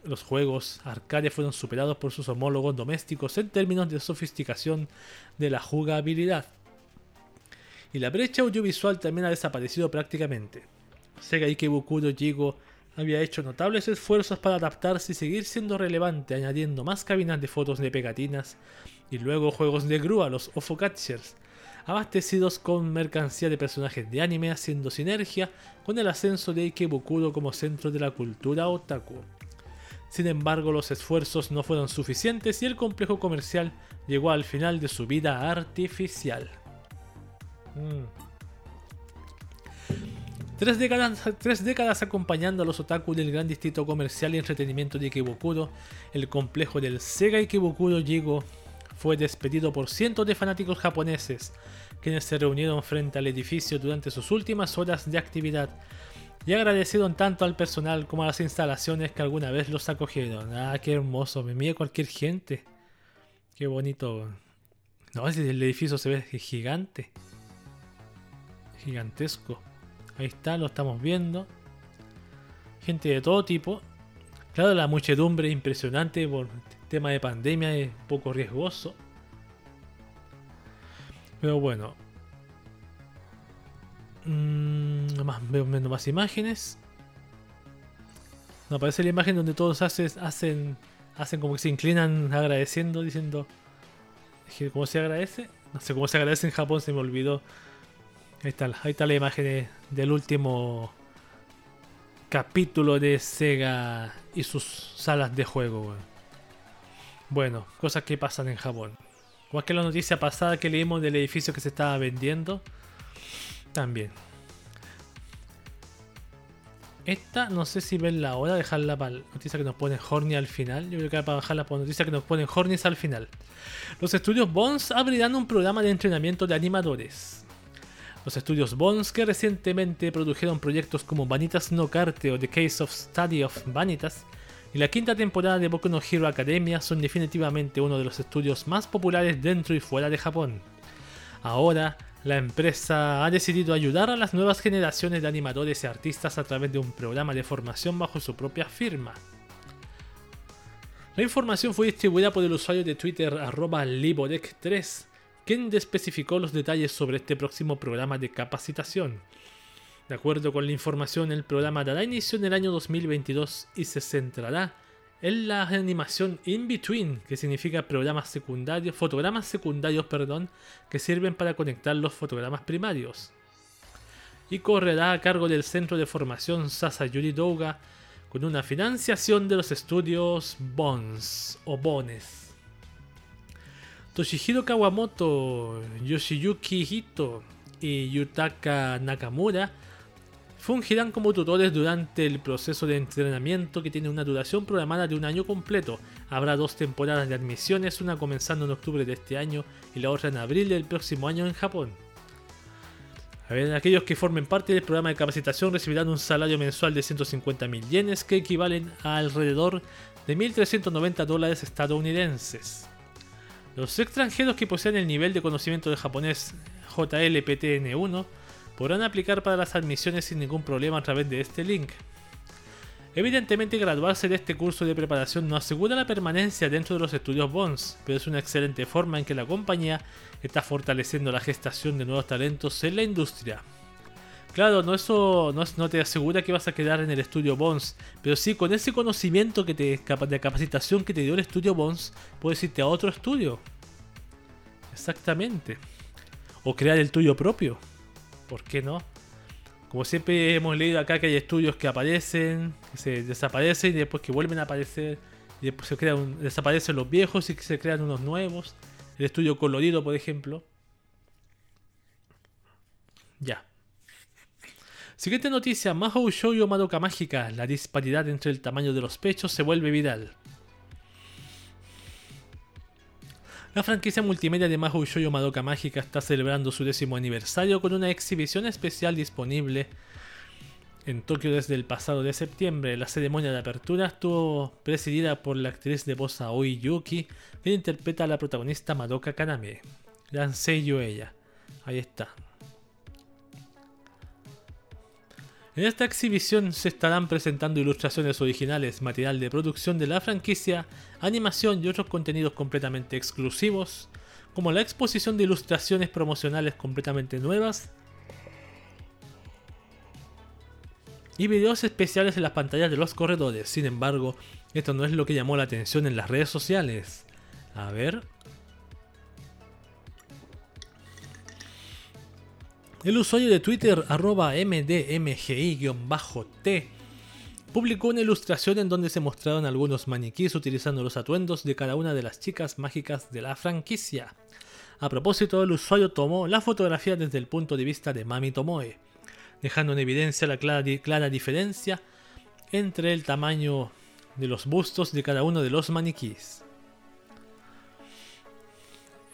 los juegos arcade fueron superados por sus homólogos domésticos en términos de sofisticación de la jugabilidad. Y la brecha audiovisual también ha desaparecido prácticamente. Sega Ikebukuro Jigo había hecho notables esfuerzos para adaptarse y seguir siendo relevante, añadiendo más cabinas de fotos de pegatinas y luego juegos de grúa, los OFO Catchers, abastecidos con mercancía de personajes de anime, haciendo sinergia con el ascenso de Ikebukuro como centro de la cultura otaku. Sin embargo, los esfuerzos no fueron suficientes y el complejo comercial llegó al final de su vida artificial. Mm. Tres, décadas, acompañando a los otaku del gran distrito comercial y entretenimiento de Ikebukuro, el complejo del Sega Ikebukuro llegó fue despedido por cientos de fanáticos japoneses, quienes se reunieron frente al edificio durante sus últimas horas de actividad y agradecieron tanto al personal como a las instalaciones que alguna vez los acogieron. Ah, qué hermoso, me mira cualquier gente. Qué bonito. No, el edificio se ve gigante. Gigantesco. Ahí está, lo estamos viendo. Gente de todo tipo. Claro, la muchedumbre impresionante por tema de pandemia es poco riesgoso. Pero bueno. Mm, más, veo menos más imágenes. No, aparece la imagen donde todos hacen, hacen, hacen como que se inclinan agradeciendo, diciendo. ¿Cómo se agradece? No sé cómo se agradece en Japón, se me olvidó. Ahí está, ahí está la imagen del último capítulo de Sega y sus salas de juego. Bueno, cosas que pasan en Japón. Igual que la noticia pasada que leímos del edificio que se estaba vendiendo. También. Esta, no sé si ven la hora, dejarla para noticia que nos pone Horny al final. Yo creo que para bajarla por noticia que nos ponen Horny al final. Los estudios Bones abrirán un programa de entrenamiento de animadores. Los estudios Bones, que recientemente produjeron proyectos como Vanitas no Carte o The Case of Study of Vanitas, y la quinta temporada de Boku no Hero Academia son definitivamente uno de los estudios más populares dentro y fuera de Japón. Ahora, la empresa ha decidido ayudar a las nuevas generaciones de animadores y artistas a través de un programa de formación bajo su propia firma. La información fue distribuida por el usuario de Twitter arroba 3 quien especificó los detalles sobre este próximo programa de capacitación. De acuerdo con la información, el programa dará inicio en el año 2022 y se centrará en la animación in between, que significa programas secundarios, fotogramas secundarios, perdón, que sirven para conectar los fotogramas primarios. Y correrá a cargo del Centro de Formación Sasayuri Douga, con una financiación de los estudios Bones o Bones. Toshihiro Kawamoto, Yoshiyuki Hito y Yutaka Nakamura fungirán como tutores durante el proceso de entrenamiento que tiene una duración programada de un año completo. Habrá dos temporadas de admisiones, una comenzando en octubre de este año y la otra en abril del próximo año en Japón. Aquellos que formen parte del programa de capacitación recibirán un salario mensual de 150.000 yenes que equivalen a alrededor de 1.390 dólares estadounidenses. Los extranjeros que posean el nivel de conocimiento de japonés JLPTN1 podrán aplicar para las admisiones sin ningún problema a través de este link. Evidentemente graduarse de este curso de preparación no asegura la permanencia dentro de los estudios BONS, pero es una excelente forma en que la compañía está fortaleciendo la gestación de nuevos talentos en la industria. Claro, no eso no, te asegura que vas a quedar en el estudio BONS, pero sí con ese conocimiento que te, de capacitación que te dio el estudio BONS, puedes irte a otro estudio. Exactamente. O crear el tuyo propio. ¿Por qué no? Como siempre hemos leído acá que hay estudios que aparecen, que se desaparecen y después que vuelven a aparecer. Y después se crean, desaparecen los viejos y se crean unos nuevos. El estudio colorido, por ejemplo. Ya. Siguiente noticia, Mahou Shoujo Madoka Mágica. La disparidad entre el tamaño de los pechos se vuelve viral. La franquicia multimedia de Mahou Shoujo Madoka Mágica está celebrando su décimo aniversario con una exhibición especial disponible en Tokio desde el pasado de septiembre. La ceremonia de apertura estuvo presidida por la actriz de voz Aoi Yuki, que interpreta a la protagonista Madoka Kaname. Gran sello ella. Ahí está. En esta exhibición se estarán presentando ilustraciones originales, material de producción de la franquicia, animación y otros contenidos completamente exclusivos, como la exposición de ilustraciones promocionales completamente nuevas y videos especiales en las pantallas de los corredores. Sin embargo, esto no es lo que llamó la atención en las redes sociales. A ver, El usuario de Twitter arroba mdmgi-t publicó una ilustración en donde se mostraron algunos maniquíes utilizando los atuendos de cada una de las chicas mágicas de la franquicia. A propósito, el usuario tomó la fotografía desde el punto de vista de Mami Tomoe, dejando en evidencia la clara, clara diferencia entre el tamaño de los bustos de cada uno de los maniquíes.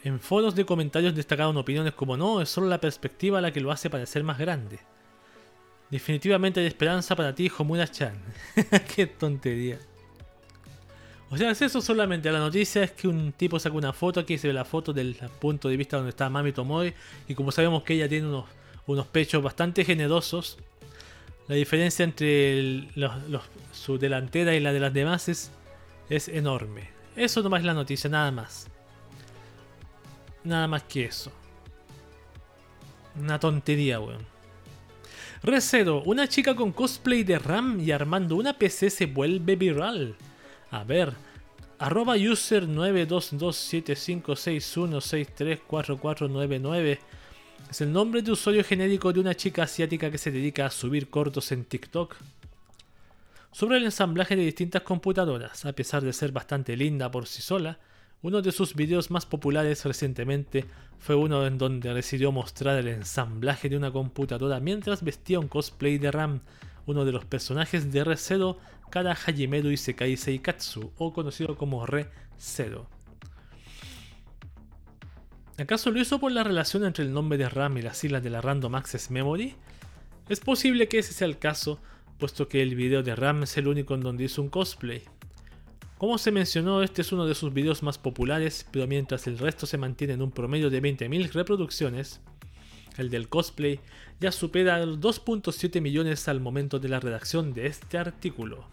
En foros de comentarios destacaron opiniones como no, es solo la perspectiva la que lo hace parecer más grande. Definitivamente hay esperanza para ti, Homura-chan. Qué tontería. O sea, es eso solamente. La noticia es que un tipo saca una foto, aquí se ve la foto del punto de vista donde está Mami Tomoe. Y como sabemos que ella tiene unos, unos pechos bastante generosos, la diferencia entre su delantera y la de las demás es, es enorme. Eso nomás es la noticia, nada más. Nada más que eso. Una tontería, weón. Recedo, una chica con cosplay de RAM y armando una PC se vuelve viral. A ver, arroba user 9227561634499 es el nombre de usuario genérico de una chica asiática que se dedica a subir cortos en TikTok sobre el ensamblaje de distintas computadoras. A pesar de ser bastante linda por sí sola, uno de sus videos más populares recientemente fue uno en donde decidió mostrar el ensamblaje de una computadora mientras vestía un cosplay de RAM, uno de los personajes de Re-Zero, Kara Hajimeru Isekai Seikatsu, o conocido como Re-Zero. ¿Acaso lo hizo por la relación entre el nombre de RAM y las siglas de la Random Access Memory? Es posible que ese sea el caso, puesto que el video de RAM es el único en donde hizo un cosplay. Como se mencionó, este es uno de sus videos más populares, pero mientras el resto se mantiene en un promedio de 20.000 reproducciones, el del cosplay ya supera los 2.7 millones al momento de la redacción de este artículo.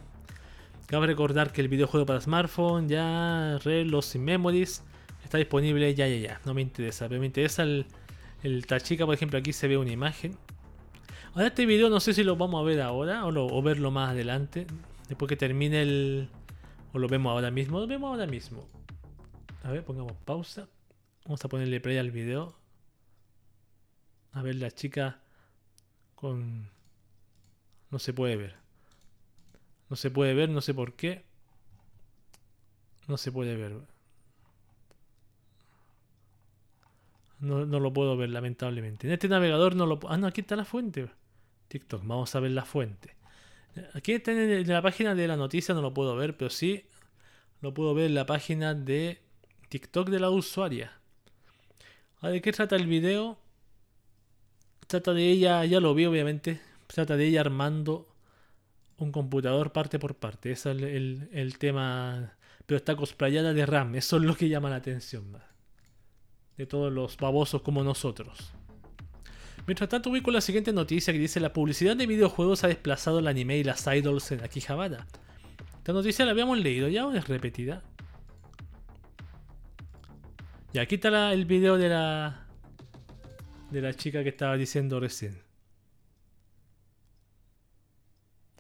Cabe recordar que el videojuego para smartphone, ya Re Los Memories, está disponible ya, ya, ya. No me interesa, pero me interesa el, el Tachika, por ejemplo, aquí se ve una imagen. Ahora este video no sé si lo vamos a ver ahora o, o verlo más adelante, después que termine el, o lo vemos ahora mismo. Lo vemos ahora mismo. A ver, pongamos pausa. Vamos a ponerle play al video. A ver, la chica con... No se puede ver. No se puede ver, no sé por qué. No se puede ver. No, no lo puedo ver, lamentablemente. En este navegador no lo puedo... Ah, no, aquí está la fuente. TikTok, vamos a ver la fuente. Aquí está en la página de la noticia, no lo puedo ver, pero sí lo puedo ver en la página de TikTok de la usuaria. ¿De qué trata el video? Trata de ella, ya lo vi obviamente, trata de ella armando un computador parte por parte. Ese es el, tema. Pero está cosplayada de RAM, eso es lo que llama la atención más. De todos los babosos como nosotros. Mientras tanto con la siguiente noticia que dice la publicidad de videojuegos ha desplazado el anime y las idols en Akihabara. Esta noticia la habíamos leído ya o es repetida. Y aquí está el video de la de la chica que estaba diciendo recién.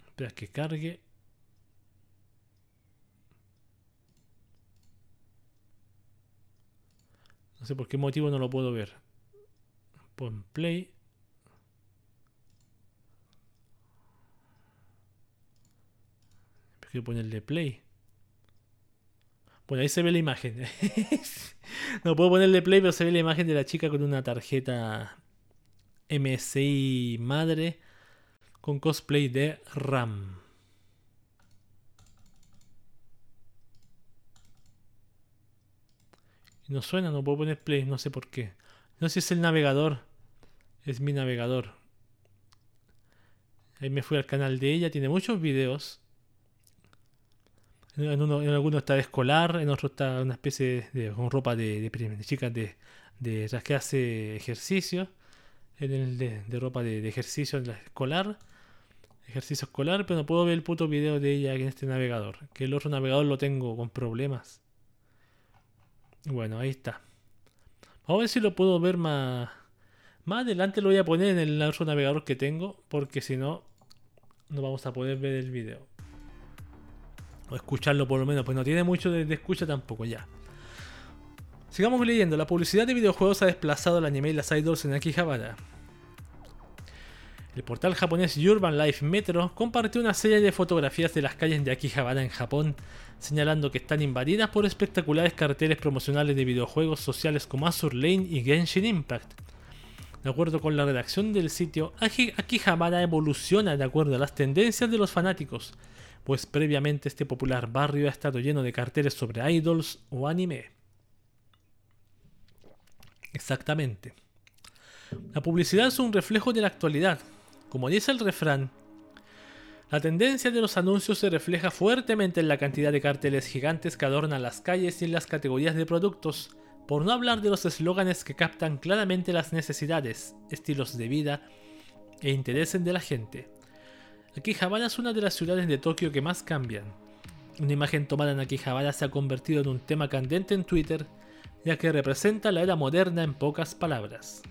Espera que cargue. No sé por qué motivo no lo puedo ver. Pon play. Quiero ponerle play. Bueno, ahí se ve la imagen. no puedo ponerle play, pero se ve la imagen de la chica con una tarjeta MSI madre con cosplay de RAM. no suena, no puedo poner play, no sé por qué. No sé si es el navegador. Es mi navegador. Ahí me fui al canal de ella, tiene muchos videos. En, uno, en está de escolar, en otro está una especie de, con ropa de, de, chicas de, de las que hace ejercicio. En el de, ropa de, ejercicio en la escolar. Ejercicio escolar, pero no puedo ver el puto video de ella en este navegador. Que el otro navegador lo tengo con problemas. Bueno, ahí está. Vamos a ver si lo puedo ver más. Más adelante lo voy a poner en el otro navegador que tengo. Porque si no, no vamos a poder ver el video. O escucharlo por lo menos, pues no tiene mucho de, escucha tampoco ya. Sigamos leyendo. La publicidad de videojuegos ha desplazado el anime y las idols en Akihabara. El portal japonés Urban Life Metro compartió una serie de fotografías de las calles de Akihabara en Japón, señalando que están invadidas por espectaculares carteles promocionales de videojuegos sociales como Azur Lane y Genshin Impact. De acuerdo con la redacción del sitio, Akihabara evoluciona de acuerdo a las tendencias de los fanáticos, pues previamente este popular barrio ha estado lleno de carteles sobre idols o anime. Exactamente. La publicidad es un reflejo de la actualidad. Como dice el refrán, la tendencia de los anuncios se refleja fuertemente en la cantidad de carteles gigantes que adornan las calles y en las categorías de productos, por no hablar de los eslóganes que captan claramente las necesidades, estilos de vida e intereses de la gente. Akihabara es una de las ciudades de Tokio que más cambian. Una imagen tomada en Akihabara se ha convertido en un tema candente en Twitter, ya que representa la era moderna en pocas palabras.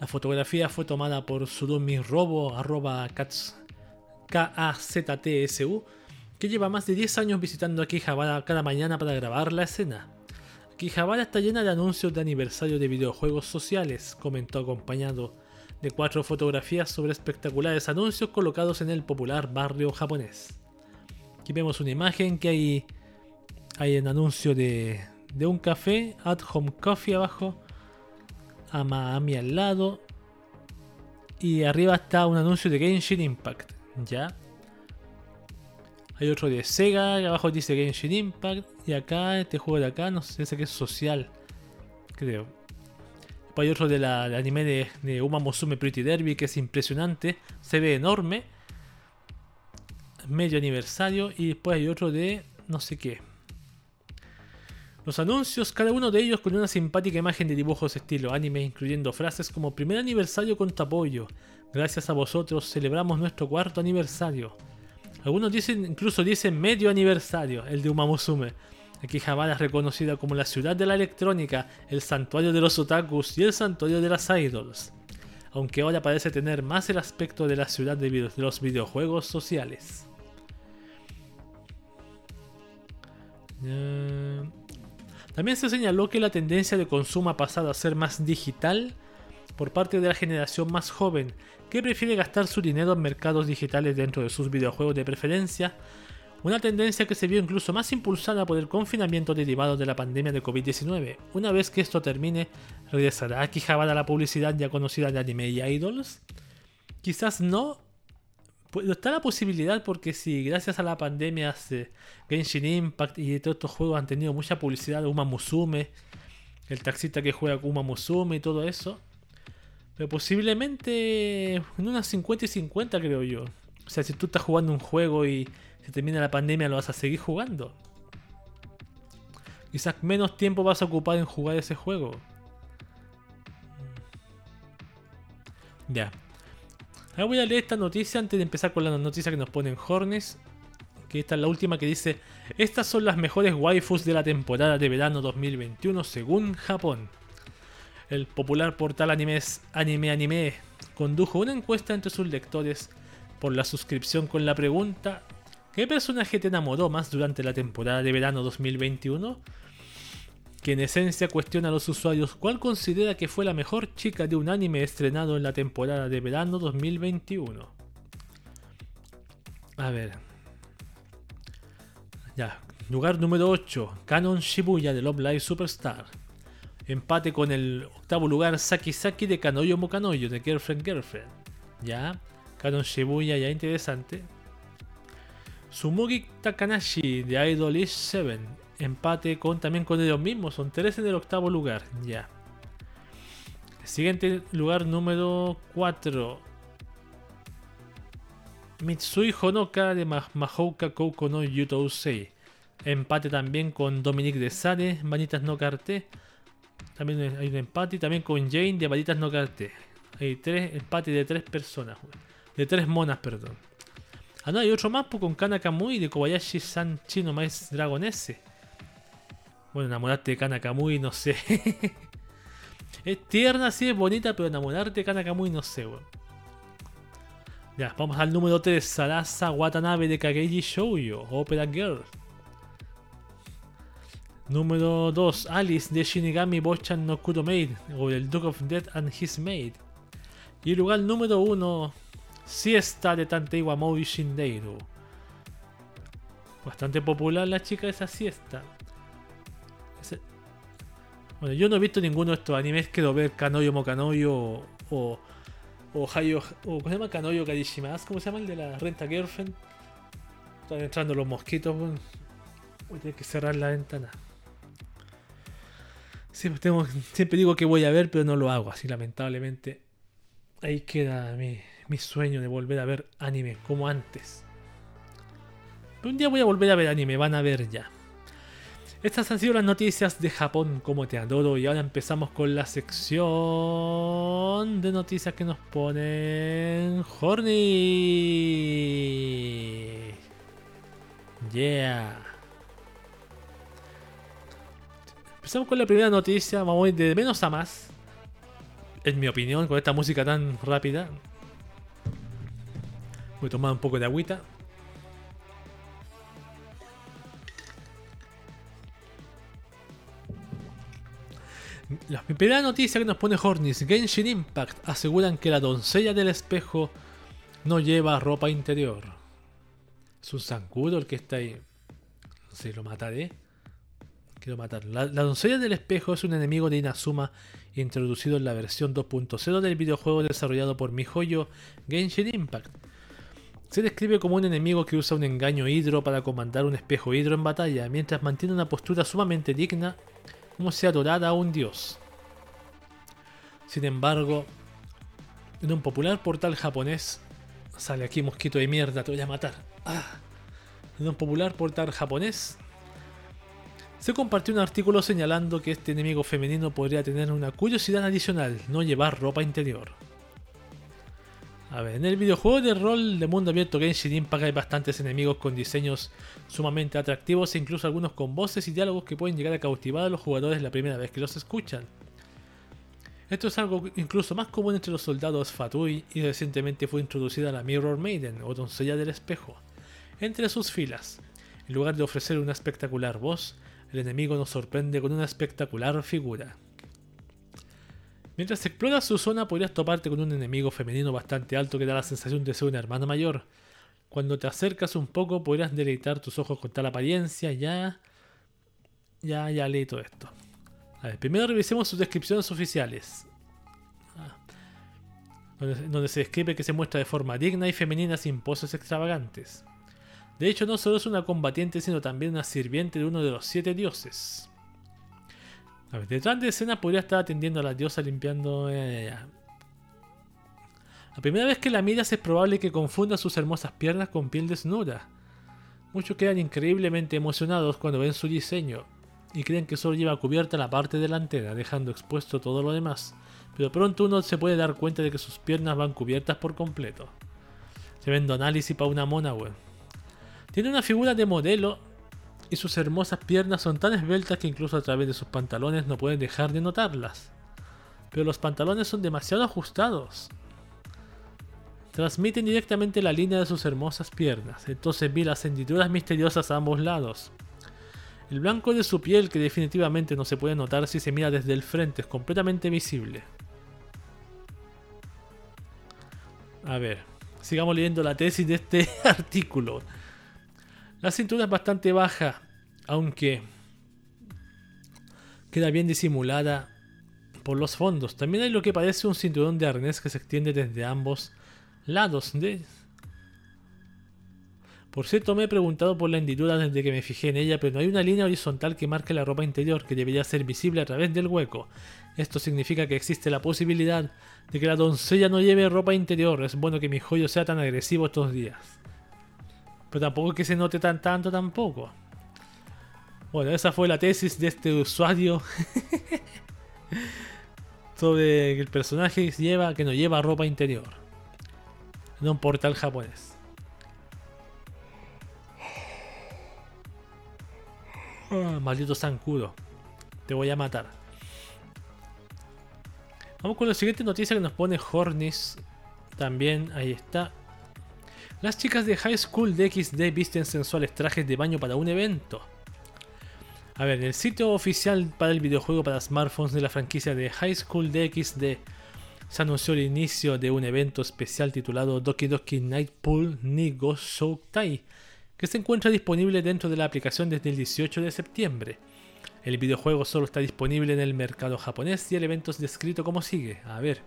La fotografía fue tomada por Surumi Robo, arroba que lleva más de 10 años visitando Akihabara cada mañana para grabar la escena. Akihabara está llena de anuncios de aniversario de videojuegos sociales, comentó acompañado de cuatro fotografías sobre espectaculares anuncios colocados en el popular barrio japonés. Aquí vemos una imagen que hay, hay un anuncio de, de un café, At Home Coffee abajo, a Miami al lado, y arriba está un anuncio de Genshin Impact, ¿ya? Hay otro de Sega, abajo dice Genshin Impact, y acá, este juego de acá, no sé, sé que es social, creo hay otro del anime de, de, Uma Musume Pretty Derby que es impresionante, se ve enorme. Medio aniversario. Y después hay otro de no sé qué. Los anuncios, cada uno de ellos con una simpática imagen de dibujos estilo anime, incluyendo frases como primer aniversario con tu apoyo. Gracias a vosotros celebramos nuestro cuarto aniversario. Algunos dicen, incluso dicen medio aniversario, el de Uma Musume. Akihabara es reconocida como la ciudad de la electrónica, el santuario de los otakus y el santuario de las idols, aunque ahora parece tener más el aspecto de la ciudad de, los videojuegos sociales. También se señaló que la tendencia de consumo ha pasado a ser más digital por parte de la generación más joven, que prefiere gastar su dinero en mercados digitales dentro de sus videojuegos de preferencia, una tendencia que se vio incluso más impulsada por el confinamiento derivado de la pandemia de COVID-19. Una vez que esto termine, ¿regresará a la publicidad ya conocida de anime y idols? Quizás no. Pues está la posibilidad porque si gracias a la pandemia Genshin Impact y todos estos juegos han tenido mucha publicidad, Uma Musume, el taxista que juega Uma Musume y todo eso, pero posiblemente en unas 50 y 50 creo yo. O sea, si tú estás jugando un juego y se termina la pandemia lo vas a seguir jugando. Quizás menos tiempo vas a ocupar en jugar ese juego. Ya. Ahora voy a leer esta noticia antes de empezar con la noticia que nos ponen Hornes. Que esta es la última que dice: Estas son las mejores waifus de la temporada de verano 2021 según Japón el popular portal Animes Anime Anime condujo una encuesta entre sus lectores por la suscripción con la pregunta ¿Qué personaje te enamoró más durante la temporada de verano 2021? Que en esencia cuestiona a los usuarios cuál considera que fue la mejor chica de un anime estrenado en la temporada de verano 2021. A ver. Ya, lugar número 8, Canon Shibuya de Love Live Superstar. Empate con el octavo lugar Saki Saki de Kanoyo Mokanoyo de Girlfriend Girlfriend. Ya. Kanon Shibuya ya interesante. Sumugi Takanashi de Idolish 7. Empate con también con ellos mismos. Son 13 del octavo lugar. Ya. Siguiente lugar número 4. Mitsui Honoka de Mahouka Kouko no Yutousei. Empate también con Dominique de Sade, Manitas no Karte. También hay un empate. También con Jane de Varitas No Carte. Hay tres empates de tres personas. De tres monas, perdón. Ah, no, hay otro más pues, con Kanakamui de Kobayashi San Chino Mais Dragon S. Bueno, enamorarte de Kanakamui, no sé. es tierna, sí, es bonita, pero enamorarte de Kanakamui, no sé, weón. Ya, vamos al número 3. Sarasa Watanabe de Kageji Shoujo, Opera Girl. Número 2. Alice de Shinigami Bochan no Kuro Maid o el Duke of Death and His Maid. Y lugar número 1. Siesta de Tanteiwa Moi Shindeiru. Bastante popular la chica esa siesta. Bueno, yo no he visto ninguno de estos animes. Quiero ver Kanoyo Mokanoyo o, o, Hayo. O, ¿Cómo se llama? Kanoyo Karishimas. ¿Cómo se llama el de la renta girlfriend? Están entrando los mosquitos. Voy a tener que cerrar la ventana. Siempre, tengo, siempre digo que voy a ver, pero no lo hago. Así lamentablemente. Ahí queda mi, mi sueño de volver a ver anime como antes. Pero un día voy a volver a ver anime, van a ver ya. Estas han sido las noticias de Japón, como te adoro. Y ahora empezamos con la sección de noticias que nos ponen Horny. Yeah. Empezamos con la primera noticia, vamos a ir de menos a más. En mi opinión, con esta música tan rápida. Voy a tomar un poco de agüita. La primera noticia que nos pone Hornis, Genshin Impact, aseguran que la doncella del espejo no lleva ropa interior. Es un zancudo el que está ahí. No sé, lo mataré. Quiero matar. La, doncella del espejo es un enemigo de Inazuma introducido en la versión 2.0 del videojuego desarrollado por MiHoYo Genshin Impact. Se describe como un enemigo que usa un engaño hidro para comandar un espejo hidro en batalla, mientras mantiene una postura sumamente digna, como si adorara a un dios. Sin embargo, en un popular portal japonés, sale aquí mosquito de mierda, te voy a matar. Ah. En un popular portal japonés, se compartió un artículo señalando que este enemigo femenino podría tener una curiosidad adicional, no llevar ropa interior. A ver, en el videojuego de rol de mundo abierto Genshin Impact hay bastantes enemigos con diseños sumamente atractivos e incluso algunos con voces y diálogos que pueden llegar a cautivar a los jugadores la primera vez que los escuchan. Esto es algo incluso más común entre los soldados Fatui y recientemente fue introducida la Mirror Maiden o doncella del espejo entre sus filas. En lugar de ofrecer una espectacular voz, el enemigo nos sorprende con una espectacular figura. Mientras exploras su zona podrías toparte con un enemigo femenino bastante alto que da la sensación de ser una hermana mayor. Cuando te acercas un poco podrías deleitar tus ojos con tal apariencia. Ya... Ya, ya leí todo esto. A ver, primero revisemos sus descripciones oficiales. Ah. Donde, donde se describe que se muestra de forma digna y femenina sin poses extravagantes. De hecho, no solo es una combatiente, sino también una sirviente de uno de los siete dioses. Detrás de escena podría estar atendiendo a la diosa limpiando. Eh, la primera vez que la miras es probable que confunda sus hermosas piernas con piel desnuda. Muchos quedan increíblemente emocionados cuando ven su diseño y creen que solo lleva cubierta la parte delantera, dejando expuesto todo lo demás. Pero pronto uno se puede dar cuenta de que sus piernas van cubiertas por completo. Tremendo análisis para una mona, weón. Tiene una figura de modelo y sus hermosas piernas son tan esbeltas que incluso a través de sus pantalones no pueden dejar de notarlas. Pero los pantalones son demasiado ajustados. Transmiten directamente la línea de sus hermosas piernas, entonces vi las hendiduras misteriosas a ambos lados. El blanco de su piel, que definitivamente no se puede notar si se mira desde el frente, es completamente visible. A ver, sigamos leyendo la tesis de este artículo. La cintura es bastante baja, aunque queda bien disimulada por los fondos. También hay lo que parece un cinturón de arnés que se extiende desde ambos lados. De... Por cierto, me he preguntado por la hendidura desde que me fijé en ella, pero no hay una línea horizontal que marque la ropa interior que debería ser visible a través del hueco. Esto significa que existe la posibilidad de que la doncella no lleve ropa interior. Es bueno que mi joyo sea tan agresivo estos días. Pero tampoco es que se note tan tanto tampoco. Bueno, esa fue la tesis de este usuario sobre que el personaje lleva, que no lleva ropa interior en un portal japonés. Ah, maldito zancudo, te voy a matar. Vamos con la siguiente noticia que nos pone Hornis. También, ahí está. Las chicas de High School DxD visten sensuales trajes de baño para un evento. A ver, en el sitio oficial para el videojuego para smartphones de la franquicia de High School DxD se anunció el inicio de un evento especial titulado Doki Doki Night Pool Nigo Shoutai, que se encuentra disponible dentro de la aplicación desde el 18 de septiembre. El videojuego solo está disponible en el mercado japonés y el evento es descrito como sigue. A ver,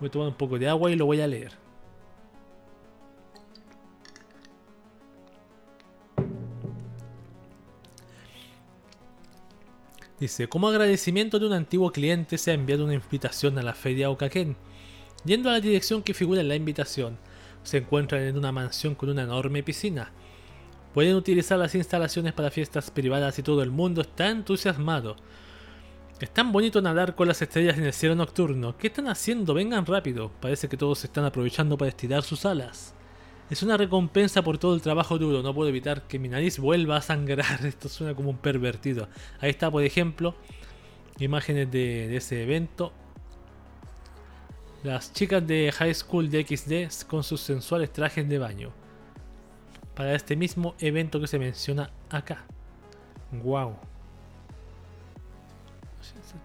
voy a tomar un poco de agua y lo voy a leer. Dice, como agradecimiento de un antiguo cliente se ha enviado una invitación a la feria Okaken. Yendo a la dirección que figura en la invitación, se encuentran en una mansión con una enorme piscina. Pueden utilizar las instalaciones para fiestas privadas y todo el mundo está entusiasmado. Es tan bonito nadar con las estrellas en el cielo nocturno. ¿Qué están haciendo? Vengan rápido. Parece que todos están aprovechando para estirar sus alas. Es una recompensa por todo el trabajo duro. No puedo evitar que mi nariz vuelva a sangrar. Esto suena como un pervertido. Ahí está, por ejemplo, imágenes de, ese evento. Las chicas de High School de XD con sus sensuales trajes de baño. Para este mismo evento que se menciona acá. Wow.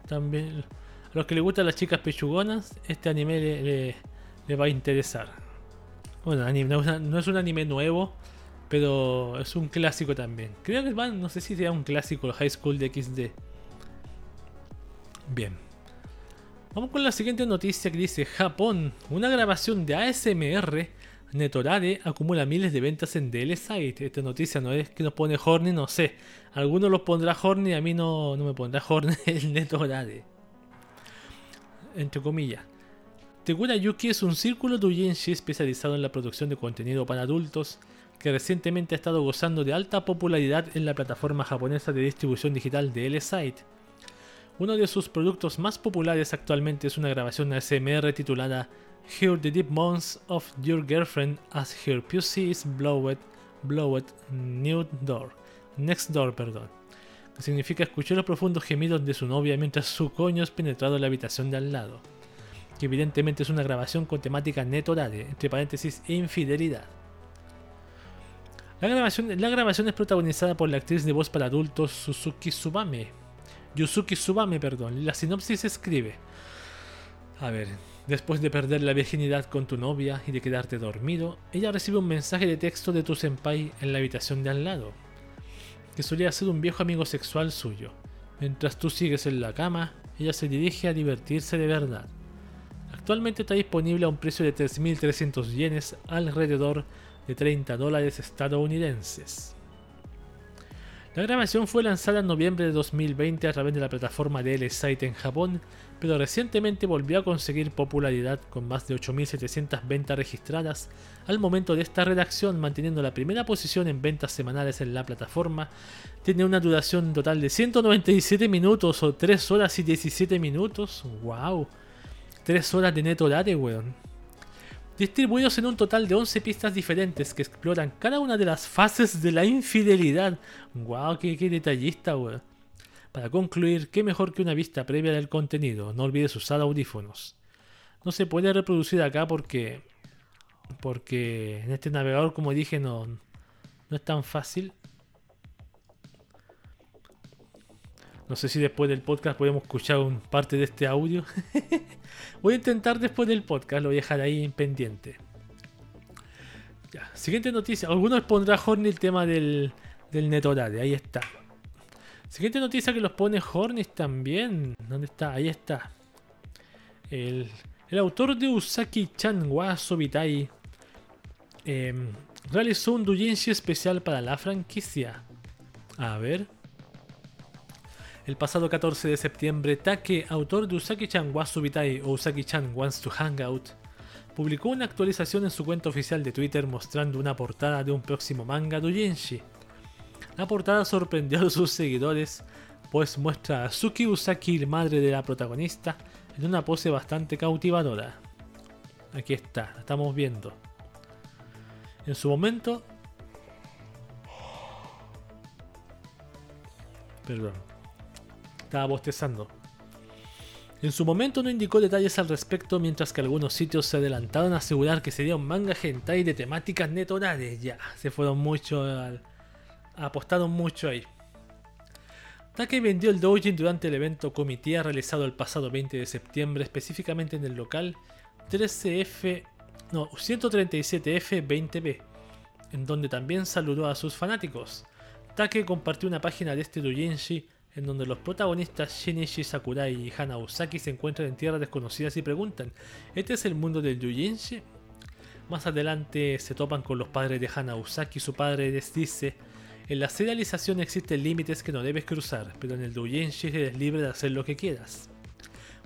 También a los que les gustan las chicas pechugonas, este anime le va a interesar. Bueno, no es un anime nuevo, pero es un clásico también. Creo que van, no sé si sea un clásico, el High School de XD. Bien. Vamos con la siguiente noticia que dice Japón, una grabación de ASMR Netorade acumula miles de ventas en DL Site. Esta noticia no es que nos pone Horny, no sé. Algunos los pondrá Horny, a mí no, no me pondrá Horny el Netorade. Entre comillas. Tegura Yuki es un círculo doujinshi especializado en la producción de contenido para adultos que recientemente ha estado gozando de alta popularidad en la plataforma japonesa de distribución digital de L-Site. Uno de sus productos más populares actualmente es una grabación ASMR titulada Hear the Deep Moans of Your Girlfriend as Her PC is Blowed, blowed new door, Next Door, perdón. Que significa escuchar los profundos gemidos de su novia mientras su coño es penetrado en la habitación de al lado que evidentemente es una grabación con temática netorade, entre paréntesis, infidelidad. La grabación, la grabación es protagonizada por la actriz de voz para adultos Suzuki Subame. Yusuki Subame, perdón. La sinopsis escribe. A ver, después de perder la virginidad con tu novia y de quedarte dormido, ella recibe un mensaje de texto de tu senpai en la habitación de al lado, que solía ser un viejo amigo sexual suyo. Mientras tú sigues en la cama, ella se dirige a divertirse de verdad. Actualmente está disponible a un precio de 3.300 yenes, alrededor de 30 dólares estadounidenses. La grabación fue lanzada en noviembre de 2020 a través de la plataforma DL Site en Japón, pero recientemente volvió a conseguir popularidad con más de 8.700 ventas registradas al momento de esta redacción, manteniendo la primera posición en ventas semanales en la plataforma. Tiene una duración total de 197 minutos o 3 horas y 17 minutos. ¡Wow! 3 horas de neto date, weón distribuidos en un total de 11 pistas diferentes que exploran cada una de las fases de la infidelidad. ¡Wow! ¡Qué, detallista, weón! Para concluir, qué mejor que una vista previa del contenido. No olvides usar audífonos. No se puede reproducir acá porque. Porque en este navegador, como dije, no, no es tan fácil. No sé si después del podcast podemos escuchar un parte de este audio. Voy a intentar después del podcast, lo voy a dejar ahí en pendiente. siguiente noticia. Algunos pondrá Horny el tema del, del Netorade. Ahí está. Siguiente noticia que los pone Hornis también. ¿Dónde está? Ahí está. El, autor de Usaki-chan wa em, realizó un doujinshi especial para la franquicia. A ver. El pasado 14 de septiembre, Take, autor de Usaki-chan wa Subitai o Usaki-chan Wants to Hang Out, publicó una actualización en su cuenta oficial de Twitter mostrando una portada de un próximo manga doujinshi. La portada sorprendió a sus seguidores, pues muestra a Suki Usaki, madre de la protagonista, en una pose bastante cautivadora. Aquí está, la estamos viendo. En su momento... Perdón bostezando. En su momento no indicó detalles al respecto, mientras que algunos sitios se adelantaron a asegurar que sería un manga hentai de temáticas netorales. Ya, se fueron mucho al... apostaron mucho ahí. Take vendió el doujin durante el evento Comitía realizado el pasado 20 de septiembre, específicamente en el local 13F, no, 137F20B, en donde también saludó a sus fanáticos. Take compartió una página de este doujinshi en donde los protagonistas Shinichi Sakurai y Hana Usaki se encuentran en tierras desconocidas y preguntan, ¿este es el mundo del Yujinshi? Más adelante se topan con los padres de Hana Usaki y su padre les dice, en la serialización existen límites que no debes cruzar, pero en el Doujinshi eres libre de hacer lo que quieras.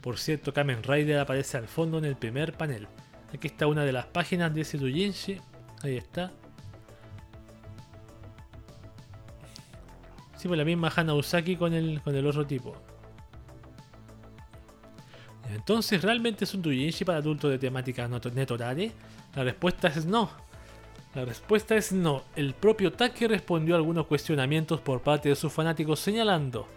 Por cierto, Kamen Rider aparece al fondo en el primer panel. Aquí está una de las páginas de ese Doujinshi. Ahí está. Sí, pues la misma Hana Usaki con el, con el otro tipo. Entonces, ¿realmente es un doujinshi para adultos de temática netorare? La respuesta es no. La respuesta es no. El propio Taki respondió a algunos cuestionamientos por parte de sus fanáticos señalando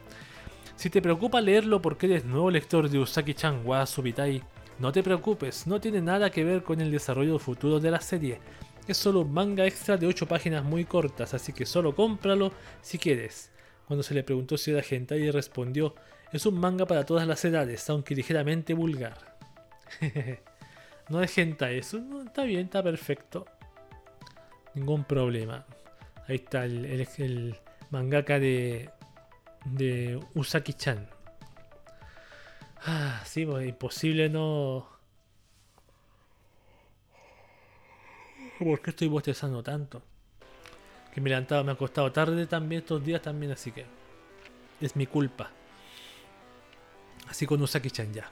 Si te preocupa leerlo porque eres nuevo lector de Usaki-chan wa Subitai, no te preocupes, no tiene nada que ver con el desarrollo futuro de la serie. Es solo un manga extra de 8 páginas muy cortas, así que solo cómpralo si quieres. Cuando se le preguntó si era hentai, respondió, es un manga para todas las edades, aunque ligeramente vulgar. no es hentai, eso está bien, está perfecto. Ningún problema. Ahí está el, mangaka de, de Usaki-chan. Ah, sí, pues imposible no... ¿Por qué estoy bostezando tanto? que me he levantado, me ha costado tarde también estos días también, así que es mi culpa. Así con Usaki-chan ya.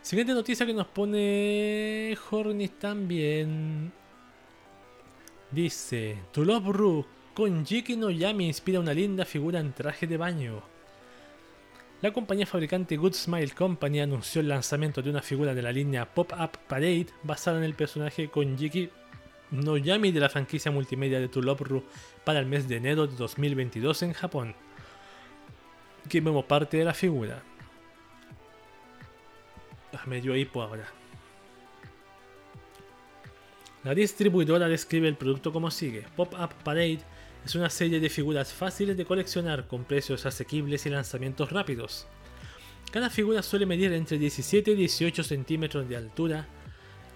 Siguiente noticia que nos pone Hornis también. Dice, To Love Ru con Jiki no Yami inspira una linda figura en traje de baño. La compañía fabricante Good Smile Company anunció el lanzamiento de una figura de la línea Pop-Up Parade basada en el personaje Konjiki Noyami de la franquicia multimedia de Tulopru para el mes de enero de 2022 en Japón, que vemos parte de la figura. Ah, me dio hipo ahora. La distribuidora describe el producto como sigue: Pop-Up Parade es una serie de figuras fáciles de coleccionar con precios asequibles y lanzamientos rápidos. Cada figura suele medir entre 17 y 18 centímetros de altura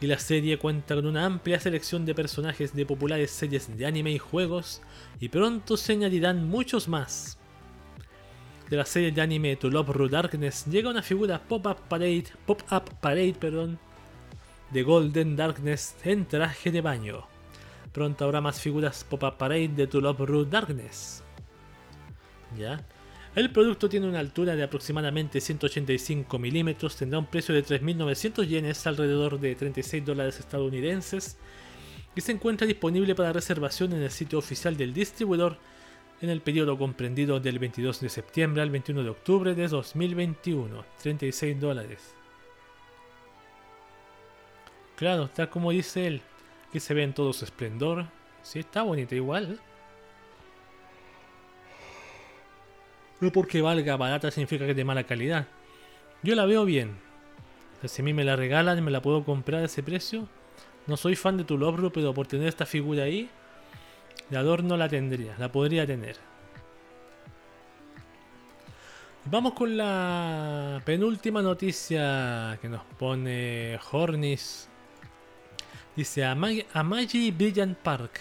y la serie cuenta con una amplia selección de personajes de populares series de anime y juegos y pronto se añadirán muchos más. De la serie de anime To Love Ru Darkness llega una figura Pop-Up Parade, Pop-Up Parade, perdón, de Golden Darkness en traje de baño. Pronto habrá más figuras Pop-Up Parade de To Love Ru Darkness. ¿Ya? El producto tiene una altura de aproximadamente 185 milímetros, tendrá un precio de 3.900 yenes, alrededor de 36 dólares estadounidenses, y se encuentra disponible para reservación en el sitio oficial del distribuidor en el periodo comprendido del 22 de septiembre al 21 de octubre de 2021, 36 dólares. Claro, está como dice él, que se ve en todo su esplendor. Sí, está bonita igual. No porque valga barata significa que es de mala calidad. Yo la veo bien. si a mí me la regalan y me la puedo comprar a ese precio. No soy fan de tu logro, pero por tener esta figura ahí, de adorno la tendría, la podría tener. Vamos con la penúltima noticia que nos pone Hornis. Dice Amagi Brilliant Park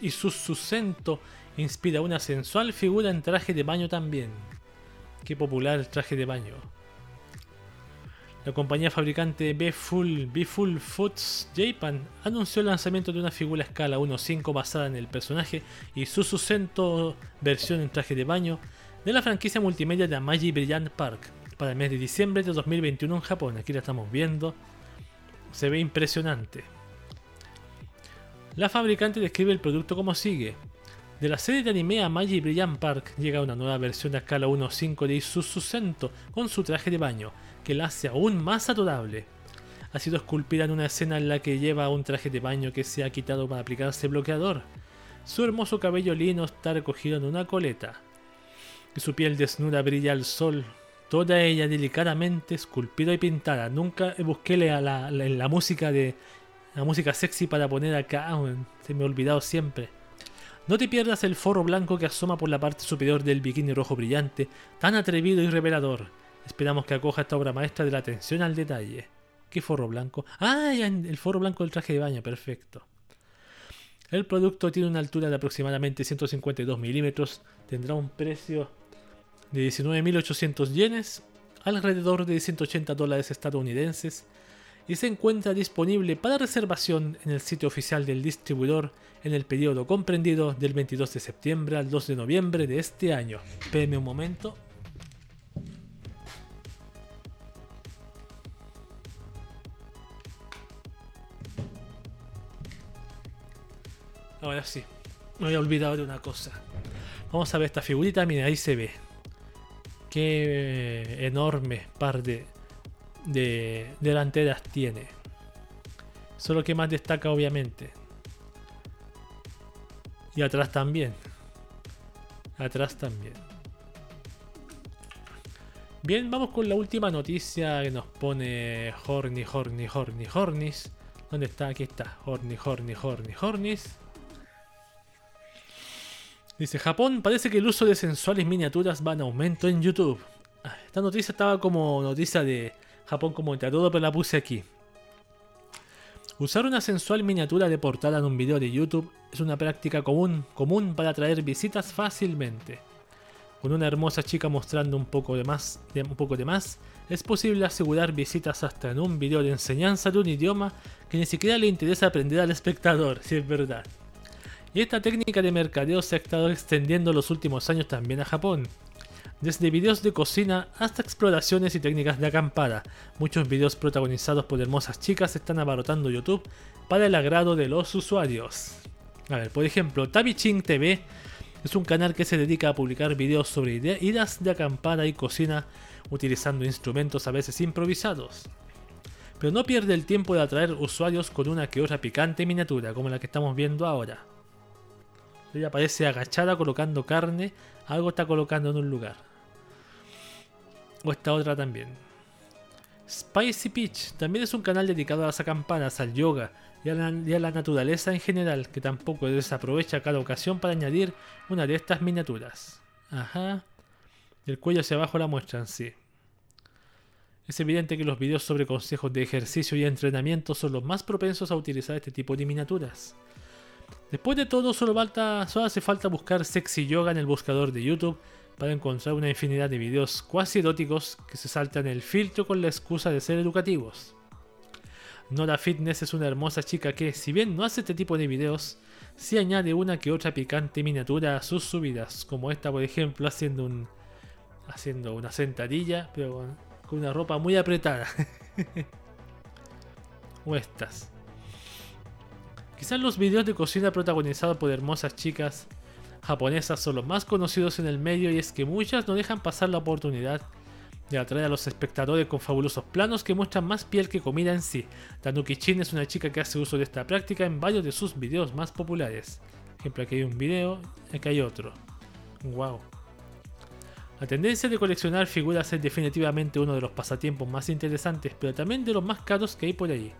y su susento inspira una sensual figura en traje de baño también. Qué popular el traje de baño. La compañía fabricante B-Full, B-Full Foods Japan anunció el lanzamiento de una figura a escala 1.5 basada en el personaje y su susento versión en traje de baño de la franquicia multimedia de Amagi Brilliant Park para el mes de diciembre de 2021 en Japón. Aquí la estamos viendo. Se ve impresionante. La fabricante describe el producto como sigue. De la serie de anime a Magic Brilliant Park llega una nueva versión a escala 1.5 de Isuzu Sento con su traje de baño, que la hace aún más adorable. Ha sido esculpida en una escena en la que lleva un traje de baño que se ha quitado para aplicarse bloqueador. Su hermoso cabello lino está recogido en una coleta. Y su piel desnuda brilla al sol, toda ella delicadamente esculpida y pintada. Nunca busqué la música de la música sexy para poner acá, se me ha olvidado siempre. No te pierdas el forro blanco que asoma por la parte superior del bikini rojo brillante, tan atrevido y revelador. Esperamos que acoja esta obra maestra de la atención al detalle. ¿Qué forro blanco? Ah, el forro blanco del traje de baño, perfecto. El producto tiene una altura de aproximadamente 152 milímetros, tendrá un precio de 19.800 yenes, alrededor de 180 dólares estadounidenses, y se encuentra disponible para reservación en el sitio oficial del distribuidor en el periodo comprendido del 22 de septiembre al 2 de noviembre de este año. Espérenme un momento. Ahora sí, me había olvidado de una cosa. Vamos a ver esta figurita, mira, ahí se ve. Qué enorme par de de delanteras tiene. Solo que más destaca obviamente. Y atrás también. Atrás también. Bien, vamos con la última noticia que nos pone Horny, Horny, Horny, Hornis. ¿Dónde está? Aquí está. Horny, Horny, Horny, Hornis. Dice, Japón parece que el uso de sensuales miniaturas va en aumento en YouTube. Ah, esta noticia estaba como noticia de Japón como todo, pero la puse aquí. Usar una sensual miniatura de portada en un video de YouTube es una práctica común, común para atraer visitas fácilmente. Con una hermosa chica mostrando un poco de más, un poco de más, es posible asegurar visitas hasta en un video de enseñanza de un idioma que ni siquiera le interesa aprender al espectador, si es verdad. Y esta técnica de mercadeo se ha estado extendiendo los últimos años también a Japón, desde videos de cocina hasta exploraciones y técnicas de acampada. Muchos videos protagonizados por hermosas chicas están abarrotando YouTube para el agrado de los usuarios. A ver, por ejemplo, Ching TV es un canal que se dedica a publicar videos sobre idas de acampada y cocina utilizando instrumentos a veces improvisados. Pero no pierde el tiempo de atraer usuarios con una que otra picante miniatura, como la que estamos viendo ahora. Ella aparece agachada colocando carne, algo está colocando en un lugar. O esta otra también. Spicy Peach también es un canal dedicado a las acampanas, al yoga y a, la, naturaleza en general, que tampoco desaprovecha cada ocasión para añadir una de estas miniaturas. Ajá. Del cuello hacia abajo la muestran, sí. Es evidente que los videos sobre consejos de ejercicio y entrenamiento son los más propensos a utilizar este tipo de miniaturas. Después de todo, solo, falta, solo hace falta buscar sexy yoga en el buscador de YouTube para encontrar una infinidad de videos cuasi eróticos que se saltan el filtro con la excusa de ser educativos. Nora Fitness es una hermosa chica que, si bien no hace este tipo de videos, sí añade una que otra picante miniatura a sus subidas, como esta por ejemplo haciendo un haciendo una sentadilla, pero con una ropa muy apretada. o estas. Quizás los videos de cocina protagonizados por hermosas chicas japonesas son los más conocidos en el medio y es que muchas no dejan pasar la oportunidad de atraer a los espectadores con fabulosos planos que muestran más piel que comida en sí. Tanuki Chin es una chica que hace uso de esta práctica en varios de sus videos más populares. Por ejemplo, aquí hay un video, aquí hay otro. Wow. La tendencia de coleccionar figuras es definitivamente uno de los pasatiempos más interesantes, pero también de los más caros que hay por ahí.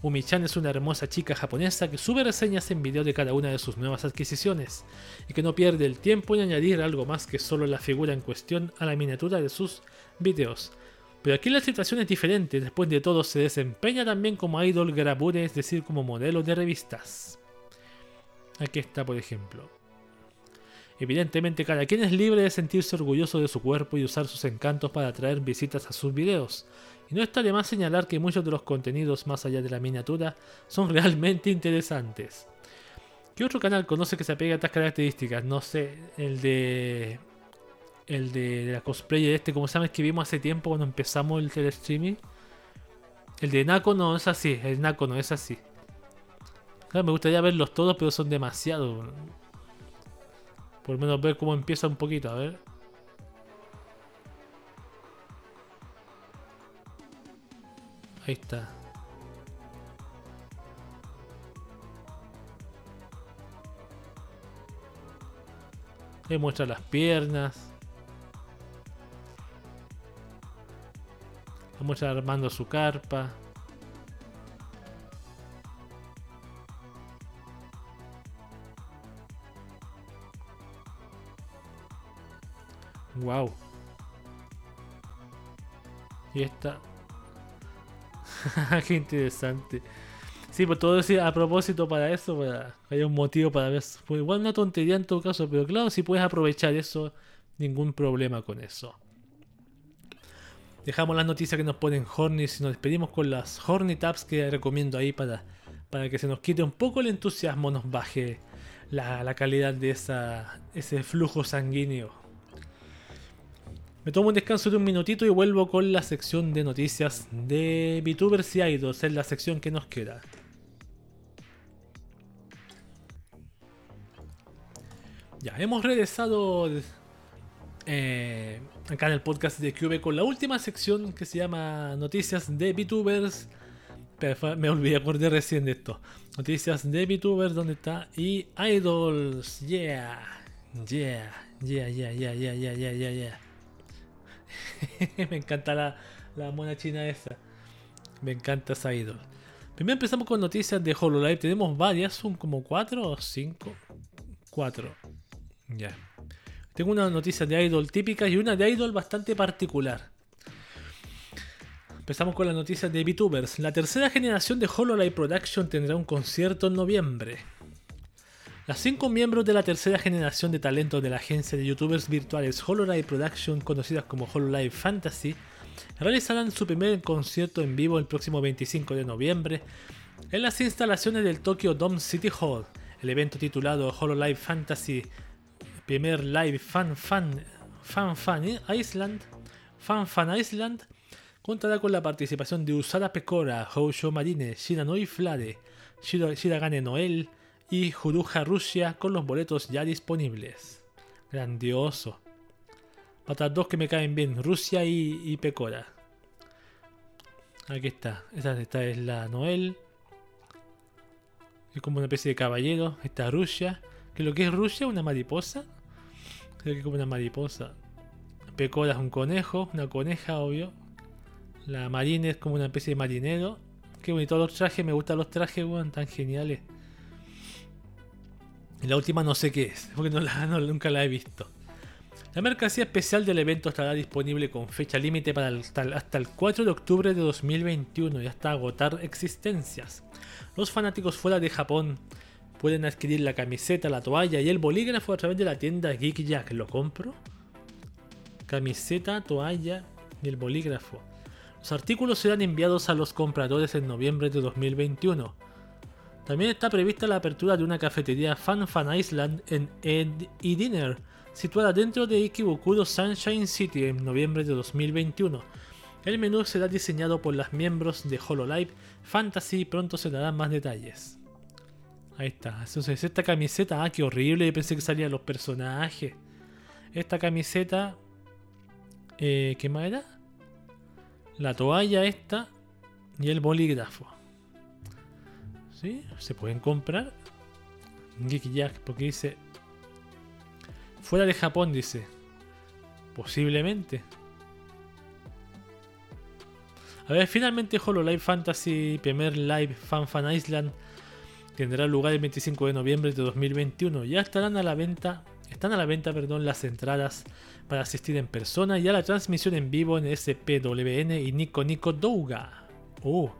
Umi-chan es una hermosa chica japonesa que sube reseñas en video de cada una de sus nuevas adquisiciones y que no pierde el tiempo en añadir algo más que solo la figura en cuestión a la miniatura de sus videos. Pero aquí la situación es diferente, después de todo se desempeña también como idol grabure, es decir, como modelo de revistas. Aquí está, por ejemplo. Evidentemente cada quien es libre de sentirse orgulloso de su cuerpo y usar sus encantos para atraer visitas a sus videos, y no está de más señalar que muchos de los contenidos más allá de la miniatura son realmente interesantes. ¿Qué otro canal conoce que se apegue a estas características? No sé, el de. El de, la cosplayer este, como llama, que vimos hace tiempo cuando empezamos el telestreaming. El de Nako no es así, el Nako no es así. me gustaría verlos todos, pero son demasiado. Por lo menos ver cómo empieza un poquito, a ver. Ahí está. Muestra las piernas. Le muestra armando su carpa. Wow. Y esta Qué interesante. Sí, pues todo eso a propósito para eso, para que haya un motivo para ver. Pues igual una tontería en todo caso, pero claro, si puedes aprovechar eso, ningún problema con eso. Dejamos las noticias que nos ponen Horny y nos despedimos con las Horny Tabs que recomiendo ahí para, para que se nos quite un poco el entusiasmo, nos baje la, la calidad de esa, ese flujo sanguíneo. Me tomo un descanso de un minutito y vuelvo con la sección de noticias de VTubers y Idols, es la sección que nos queda. Ya, hemos regresado eh, acá en el podcast de QV con la última sección que se llama Noticias de VTubers. Me olvidé, acordé recién de esto. Noticias de VTubers, ¿dónde está? Y Idols, yeah, yeah, yeah, yeah, yeah, yeah, yeah, yeah, yeah. me encanta la, la mona china esa. Me encanta esa idol. Primero empezamos con noticias de HoloLive. Tenemos varias, son como cuatro o cinco. Cuatro. Ya. Tengo una noticia de idol típica y una de idol bastante particular. Empezamos con la noticia de VTubers. La tercera generación de HoloLive Production tendrá un concierto en noviembre. Las cinco miembros de la tercera generación de talento de la agencia de youtubers virtuales Hololive Production, conocidas como Hololive Fantasy, realizarán su primer concierto en vivo el próximo 25 de noviembre en las instalaciones del Tokyo Dome City Hall. El evento titulado Hololive Fantasy Primer Live Fan Fan Fan Fan Island Fan Fan Island contará con la participación de Usada Pecora, Housho Marine, Shinanoi Flare, Shiragane Noel, y Juruja Rusia con los boletos ya disponibles. Grandioso. Para dos que me caen bien, Rusia y, Pecora. Aquí está. Esta, es la Noel. Es como una especie de caballero. Esta Rusia. ¿Qué lo que es Rusia? ¿Una mariposa? Creo que es como una mariposa. Pecora es un conejo, una coneja, obvio. La Marine es como una especie de marinero. Qué bonito los trajes, me gustan los trajes, weón, tan geniales. La última no sé qué es, porque nunca la he visto. La mercancía especial del evento estará disponible con fecha límite para hasta el 4 de octubre de 2021 y hasta agotar existencias. Los fanáticos fuera de Japón pueden adquirir la camiseta, la toalla y el bolígrafo a través de la tienda Geek Jack. ¿Lo compro? Camiseta, toalla y el bolígrafo. Los artículos serán enviados a los compradores en noviembre de 2021. También está prevista la apertura de una cafetería Fan Fan Island en Ed y Dinner, situada dentro de Ikebukuro Sunshine City en noviembre de 2021. El menú será diseñado por las miembros de Hololive Fantasy y pronto se darán más detalles. Ahí está. Entonces, esta camiseta, ah, qué horrible. Yo pensé que salían los personajes. Esta camiseta, eh, ¿qué más era? La toalla esta y el bolígrafo. ¿Sí? Se pueden comprar. Geek Jack, porque dice. Fuera de Japón, dice. Posiblemente. A ver, finalmente Hololive Fantasy Premier Live Fan Fan Island tendrá lugar el 25 de noviembre de 2021. Ya estarán a la venta, están a la venta, perdón, las entradas para asistir en persona y a la transmisión en vivo en SPWN y Nico Nico Douga. Oh,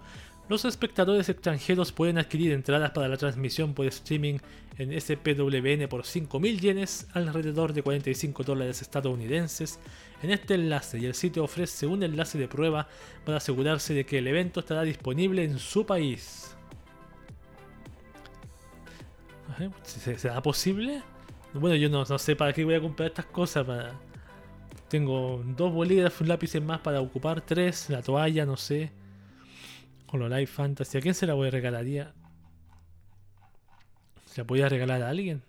los espectadores extranjeros pueden adquirir entradas para la transmisión por streaming en SPWN por 5.000 yenes, alrededor de 45 dólares estadounidenses, en este enlace y el sitio ofrece un enlace de prueba para asegurarse de que el evento estará disponible en su país. ¿Será posible? Bueno, yo no, sé para qué voy a comprar estas cosas. Tengo dos bolígrafos, un lápiz más para ocupar, tres, la toalla, no sé. Hololive Fantasy. ¿A quién se la voy a regalaría? ¿Se la podía regalar a alguien?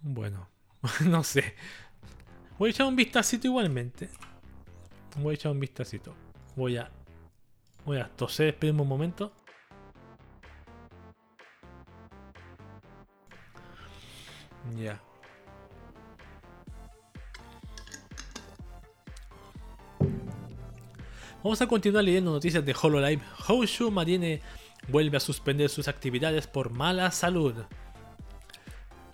Bueno, no sé. Voy a echar un vistacito igualmente. Voy a echar un vistacito. Voy a. Voy a toser, esperen un momento. Ya. Vamos a continuar leyendo noticias de HoloLive. Houshu Marine vuelve a suspender sus actividades por mala salud.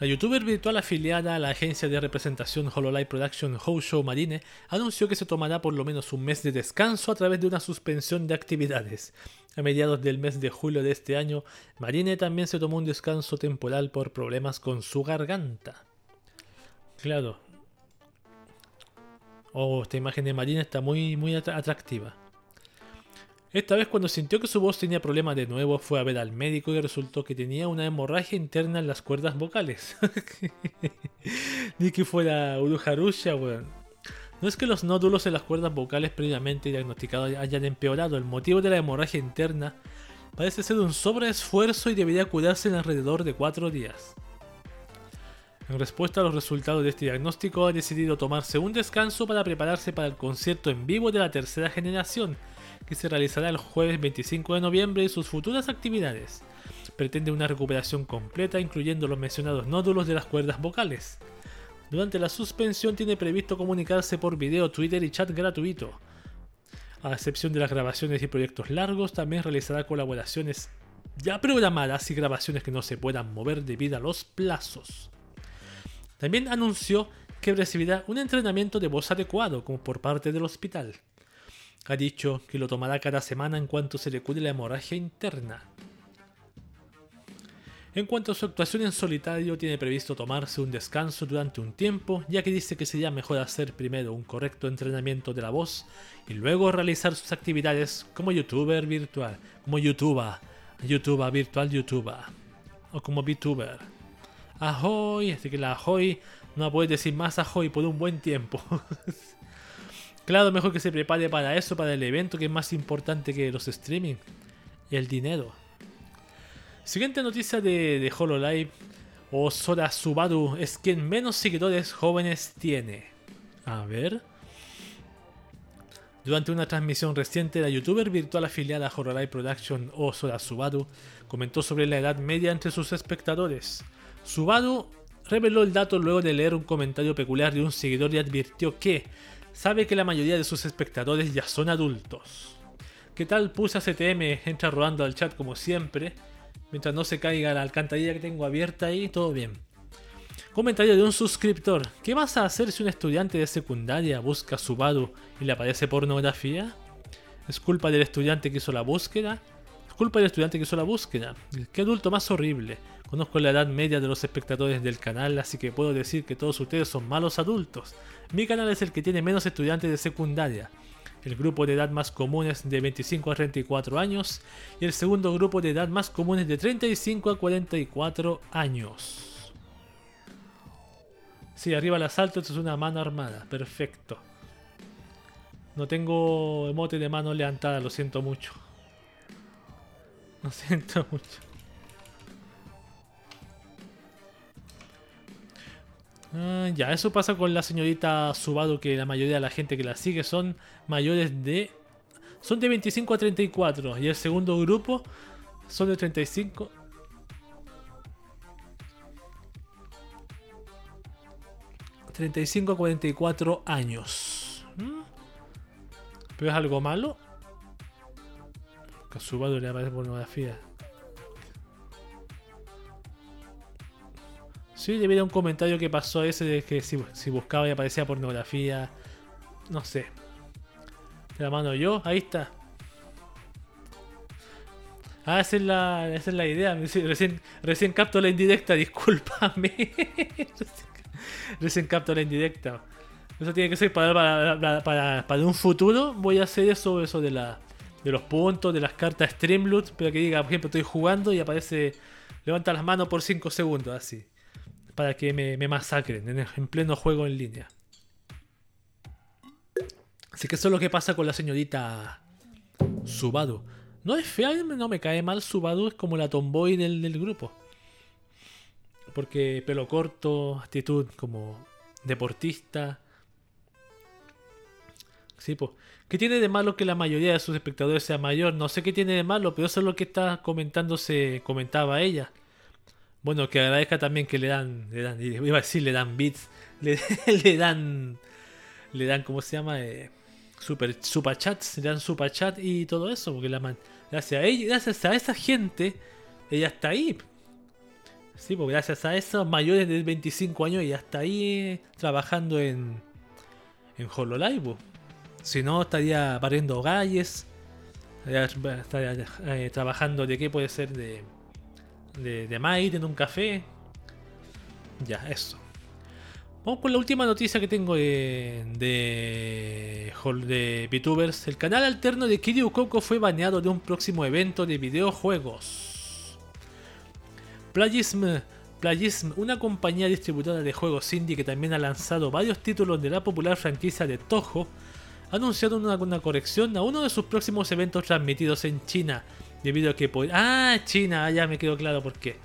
La youtuber virtual afiliada a la agencia de representación HoloLive Production Houshu Marine anunció que se tomará por lo menos un mes de descanso a través de una suspensión de actividades. A mediados del mes de julio de este año, Marine también se tomó un descanso temporal por problemas con su garganta. Claro, Oh, esta imagen de Marina está muy, muy atractiva. Esta vez cuando sintió que su voz tenía problemas de nuevo fue a ver al médico y resultó que tenía una hemorragia interna en las cuerdas vocales. Ni que fuera Urujarusha, weón. No es que los nódulos en las cuerdas vocales previamente diagnosticados hayan empeorado, el motivo de la hemorragia interna parece ser un sobreesfuerzo y debería curarse en alrededor de 4 días. En respuesta a los resultados de este diagnóstico, ha decidido tomarse un descanso para prepararse para el concierto en vivo de la tercera generación, que se realizará el jueves 25 de noviembre y sus futuras actividades. Pretende una recuperación completa, incluyendo los mencionados nódulos de las cuerdas vocales. Durante la suspensión tiene previsto comunicarse por video, Twitter y chat gratuito. A excepción de las grabaciones y proyectos largos, también realizará colaboraciones ya programadas y grabaciones que no se puedan mover debido a los plazos. También anunció que recibirá un entrenamiento de voz adecuado como por parte del hospital. Ha dicho que lo tomará cada semana en cuanto se le cure la hemorragia interna. En cuanto a su actuación en solitario, tiene previsto tomarse un descanso durante un tiempo, ya que dice que sería mejor hacer primero un correcto entrenamiento de la voz y luego realizar sus actividades como youtuber virtual, como youtuber, youtuber virtual youtuber o como VTuber. Ahoy, así que la Ahoy no puede decir más Ahoy por un buen tiempo. claro, mejor que se prepare para eso, para el evento que es más importante que los streaming. El dinero. Siguiente noticia de, de HoloLive. Osora Subaru es quien menos seguidores jóvenes tiene. A ver. Durante una transmisión reciente, la youtuber virtual afiliada a HoloLive Production, Osora Subaru, comentó sobre la edad media entre sus espectadores. Subaru reveló el dato luego de leer un comentario peculiar de un seguidor y advirtió que sabe que la mayoría de sus espectadores ya son adultos. ¿Qué tal? Puse a CTM, entra rodando al chat como siempre. Mientras no se caiga la alcantarilla que tengo abierta ahí, todo bien. Comentario de un suscriptor. ¿Qué vas a hacer si un estudiante de secundaria busca Subaru y le aparece pornografía? ¿Es culpa del estudiante que hizo la búsqueda? Culpa del estudiante que hizo la búsqueda. ¿Qué adulto más horrible? Conozco la edad media de los espectadores del canal, así que puedo decir que todos ustedes son malos adultos. Mi canal es el que tiene menos estudiantes de secundaria. El grupo de edad más común es de 25 a 34 años y el segundo grupo de edad más común es de 35 a 44 años. Sí, arriba el asalto, esto es una mano armada. Perfecto. No tengo emote de mano levantada, lo siento mucho. Lo siento mucho. Ah, ya, eso pasa con la señorita Subaru, que la mayoría de la gente que la sigue son mayores de... Son de 25 a 34. Y el segundo grupo son de 35... 35 a 44 años. ¿Mm? ¿Pero es algo malo? A Subaru le aparece pornografía. Sí, debería un comentario que pasó ese de que si, buscaba y aparecía pornografía. No sé. la mano yo, ahí está. Ah, esa es la, esa es la idea. Recién, recién capto la indirecta, discúlpame. recién capto la indirecta. Eso tiene que ser para, para, para, un futuro. Voy a hacer eso, eso de la de los puntos, de las cartas Streamloot, pero que diga, por ejemplo, estoy jugando y aparece, levanta las manos por 5 segundos, así para que me, masacren en, pleno juego en línea. Así que eso es lo que pasa con la señorita Subado. No es fea, no me cae mal Subado, es como la tomboy del, del grupo. Porque pelo corto, actitud como deportista. Sí, pues. ¿Qué tiene de malo que la mayoría de sus espectadores sea mayor? No sé qué tiene de malo, pero eso es lo que está comentándose, comentaba ella. Bueno, que agradezca también que le dan, le dan iba a decir le dan bits, le, dan, le dan, ¿cómo se llama? Eh, super, super chats, le dan super chat y todo eso, porque la man, gracias a ella, gracias a esa gente, ella está ahí. Sí, porque gracias a esos mayores de 25 años ella está ahí trabajando en, en HoloLive. Si no, estaría pariendo galles, estaría, eh, trabajando de qué puede ser de de, de Might en un café. Ya, eso. Vamos con la última noticia que tengo de, de, de VTubers. El canal alterno de Kiryu Coco fue baneado de un próximo evento de videojuegos. Playism, una compañía distribuidora de juegos indie que también ha lanzado varios títulos de la popular franquicia de Toho, ha anunciado una, una corrección a uno de sus próximos eventos transmitidos en China, Debido a que... Ah, China, ya me quedó claro por qué.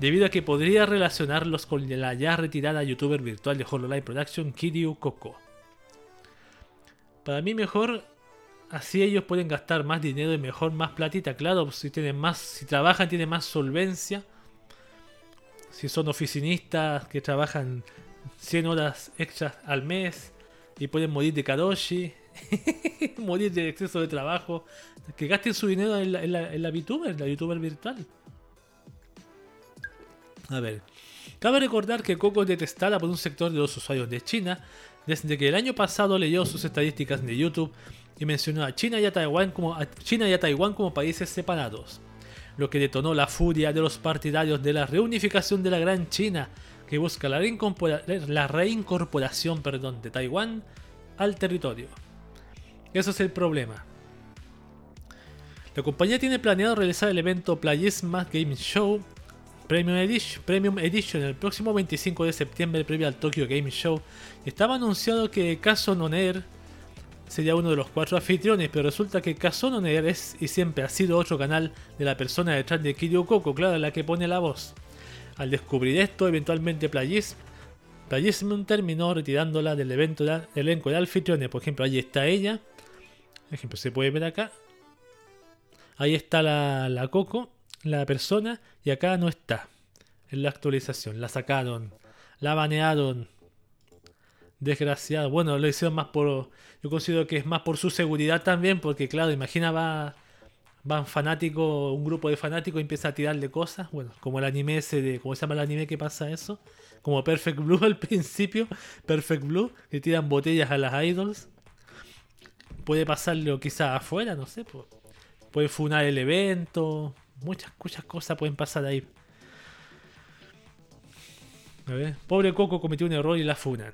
Debido a que podría relacionarlos con la ya retirada youtuber virtual de HoloLive Production, Kiryu Coco. Para mí mejor, así ellos pueden gastar más dinero y mejor más platita, claro, si tienen más, si trabajan tienen más solvencia. Si son oficinistas que trabajan 100 horas extras al mes y pueden morir de kadoshi, morir de exceso de trabajo, que gasten su dinero en la, en la, en la VTuber, la YouTuber virtual. A ver, cabe recordar que Coco es detestada por un sector de los usuarios de China desde que el año pasado leyó sus estadísticas de YouTube y mencionó a China y a Taiwán como, a China y a Taiwán como países separados, lo que detonó la furia de los partidarios de la reunificación de la Gran China, que busca la, la reincorporación perdón, de Taiwán al territorio. Eso es el problema. La compañía tiene planeado realizar el evento Playisma Game Show Premium Edition, Premium Edition el próximo 25 de septiembre previo al Tokyo Game Show. Estaba anunciado que Noner sería uno de los cuatro anfitriones, pero resulta que Noner es y siempre ha sido otro canal de la persona detrás de Kiryu Koko, claro, la que pone la voz. Al descubrir esto, eventualmente Playism, Playism terminó retirándola del evento elenco de anfitriones. Por ejemplo, ahí está ella. Por ejemplo, se puede ver acá. Ahí está la, Coco, la persona, y acá no está. En la actualización. La sacaron. La banearon. Desgraciado. Bueno, lo hicieron más por. Yo considero que es más por su seguridad también, porque claro, imagina va. van fanáticos, un grupo de fanáticos empieza a tirarle cosas, bueno, como el anime ese de, ¿cómo se llama el anime que pasa eso? Como Perfect Blue al principio, Perfect Blue, que tiran botellas a las idols. Puede pasarlo quizás afuera, no sé. Puede funar el evento, muchas, muchas cosas pueden pasar ahí. A pobre Coco cometió un error y la funan.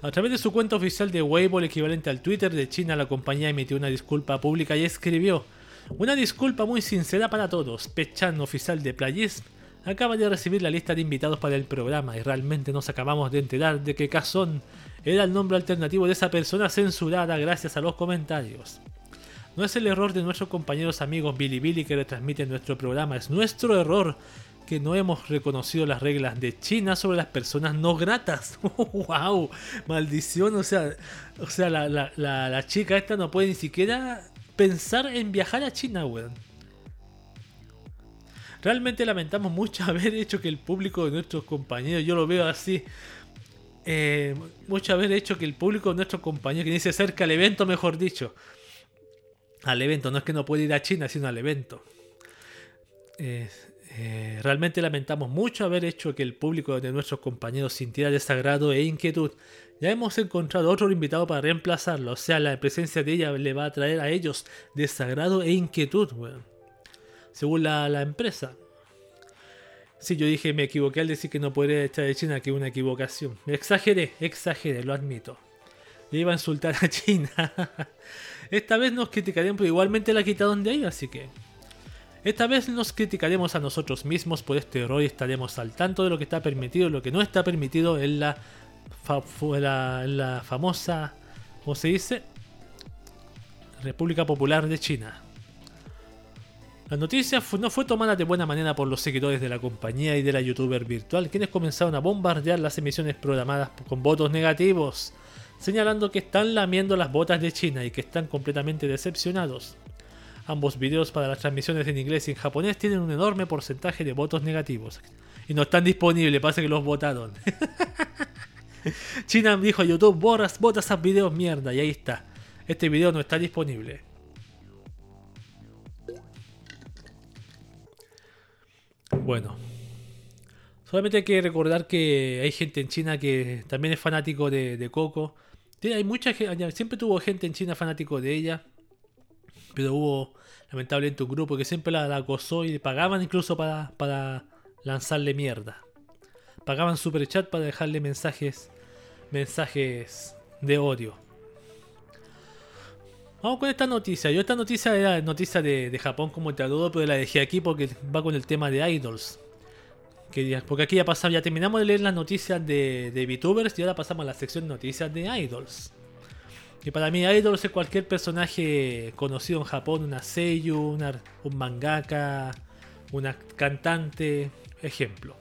A través de su cuenta oficial de Weibo, equivalente al Twitter de China, la compañía emitió una disculpa pública y escribió: Una disculpa muy sincera para todos. Pechan, oficial de Playism, acaba de recibir la lista de invitados para el programa y realmente nos acabamos de enterar de que Cazón era el nombre alternativo de esa persona censurada gracias a los comentarios. No es el error de nuestros compañeros amigos Billy que retransmiten nuestro programa, es nuestro error que no hemos reconocido las reglas de China sobre las personas no gratas. ¡Wow! Maldición, o sea, o sea la, chica esta no puede ni siquiera pensar en viajar a China, weón. Realmente lamentamos mucho haber hecho que el público de nuestros compañeros, yo lo veo así, eh, mucho haber hecho que el público de nuestros compañeros, que dice cerca al evento, mejor dicho, al evento, no es que no puede ir a China, sino al evento. Eh, eh, realmente lamentamos mucho haber hecho que el público de nuestros compañeros sintiera desagrado e inquietud. Ya hemos encontrado otro invitado para reemplazarlo, o sea, la presencia de ella le va a traer a ellos desagrado e inquietud, según la, empresa. Sí, yo dije, me equivoqué al decir que no podría echar de China, que una equivocación. Exageré, exageré, lo admito. Le iba a insultar a China. Esta vez nos criticarían, pero igualmente la quitaron de ahí, así que esta vez nos criticaremos a nosotros mismos por este error y estaremos al tanto de lo que está permitido y lo que no está permitido en la, la, famosa, ¿cómo se dice? República Popular de China. La noticia no fue tomada de buena manera por los seguidores de la compañía y de la youtuber virtual, quienes comenzaron a bombardear las emisiones programadas con votos negativos, señalando que están lamiendo las botas de China y que están completamente decepcionados. Ambos videos para las transmisiones en inglés y en japonés tienen un enorme porcentaje de votos negativos. Y no están disponibles, pasa que los votaron. China dijo a YouTube, borras, botas esos videos mierda, y ahí está. Este video no está disponible. Bueno. Solamente hay que recordar que hay gente en China que también es fanático de, de Coco. Hay mucha gente, siempre tuvo gente en China fanático de ella. Pero hubo lamentablemente un grupo que siempre la, acosó y pagaban incluso para, para lanzarle mierda. Pagaban super chat para dejarle mensajes mensajes de odio. Vamos con esta noticia. Yo esta noticia era noticia de, Japón como te adobo, pero la dejé aquí porque va con el tema de idols. porque aquí ya pasamos, ya terminamos de leer las noticias de, de VTubers y ahora pasamos a la sección de noticias de idols. Y para mí Idol es cualquier personaje conocido en Japón, una seiyu, un mangaka, una cantante, ejemplo.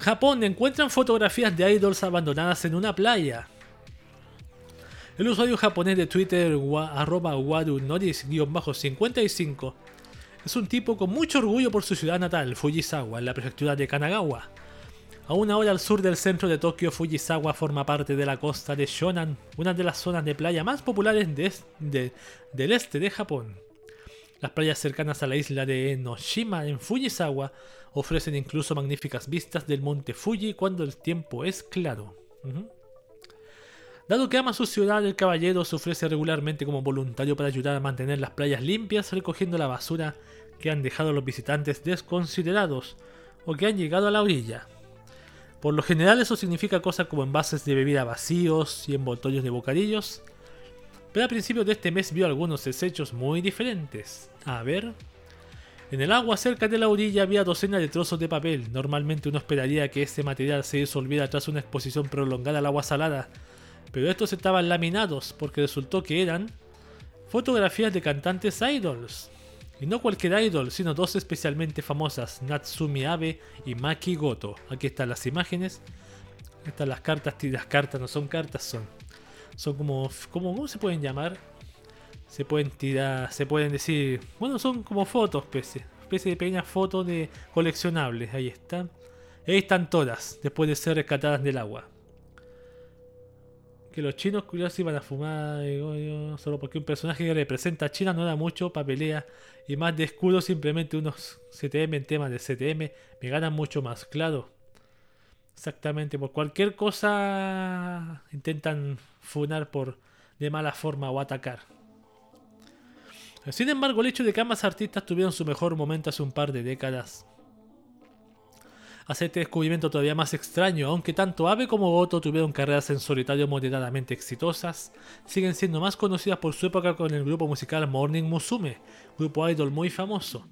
Japón encuentran fotografías de idols abandonadas en una playa. El usuario japonés de Twitter arroba 55 es un tipo con mucho orgullo por su ciudad natal, Fujisawa, en la prefectura de Kanagawa. A una hora al sur del centro de Tokio, Fujisawa forma parte de la costa de Shonan, una de las zonas de playa más populares del este de Japón. Las playas cercanas a la isla de Enoshima en Fujisawa ofrecen incluso magníficas vistas del monte Fuji cuando el tiempo es claro. Dado que ama su ciudad, el caballero se ofrece regularmente como voluntario para ayudar a mantener las playas limpias recogiendo la basura que han dejado los visitantes desconsiderados o que han llegado a la orilla. Por lo general eso significa cosas como envases de bebida vacíos y envoltorios de bocadillos. Pero a principios de este mes vio algunos desechos muy diferentes. A ver. En el agua cerca de la orilla había docenas de trozos de papel. Normalmente uno esperaría que este material se disolviera tras una exposición prolongada al agua salada. Pero estos estaban laminados porque resultó que eran fotografías de cantantes idols. Y no cualquier idol, sino dos especialmente famosas, Natsumi Abe y Maki Goto. Aquí están las imágenes. Están las cartas, las cartas no son cartas, son. Son como, como ¿cómo se pueden llamar? Se pueden tirar, se pueden decir, bueno, son como fotos, especie, de pequeñas fotos de coleccionables. Ahí están. Ahí están todas, después de ser rescatadas del agua. Que los chinos curiosos iban a fumar digo yo, solo porque un personaje que representa a China no da mucho para y más de escudo simplemente unos CTM en temas de CTM me ganan mucho más, claro. Exactamente, por cualquier cosa intentan funar por de mala forma o atacar. Sin embargo, el hecho de que ambas artistas tuvieron su mejor momento hace un par de décadas hace este descubrimiento todavía más extraño, aunque tanto Abe como Goto tuvieron carreras en solitario moderadamente exitosas, siguen siendo más conocidas por su época con el grupo musical Morning Musume, grupo idol muy famoso.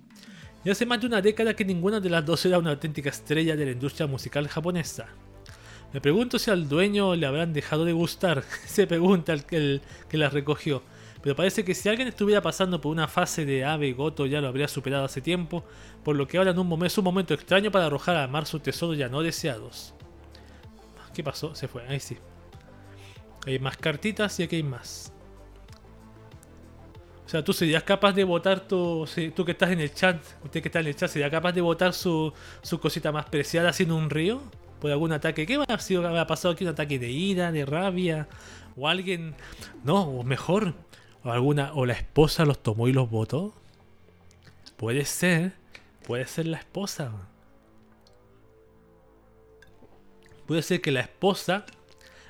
Y hace más de una década que ninguna de las dos era una auténtica estrella de la industria musical japonesa. Me pregunto si al dueño le habrán dejado de gustar, se pregunta el que las recogió. Pero parece que si alguien estuviera pasando por una fase de ave goto ya lo habría superado hace tiempo, por lo que ahora en un momento, es un momento extraño para arrojar al mar sus tesoros ya no deseados. ¿Qué pasó? Se fue, ahí sí. Hay más cartitas y aquí hay más. O sea, tú serías capaz de votar tu. Tú que estás en el chat, usted que está en el chat, sería capaz de votar su, su cosita más preciada sin un río? Por algún ataque. ¿Qué ha sido? ¿Ha pasado aquí un ataque de ira, de rabia? O alguien. No, o mejor, o alguna o la esposa los tomó y los votó. Puede ser, puede ser la esposa. Puede ser que la esposa,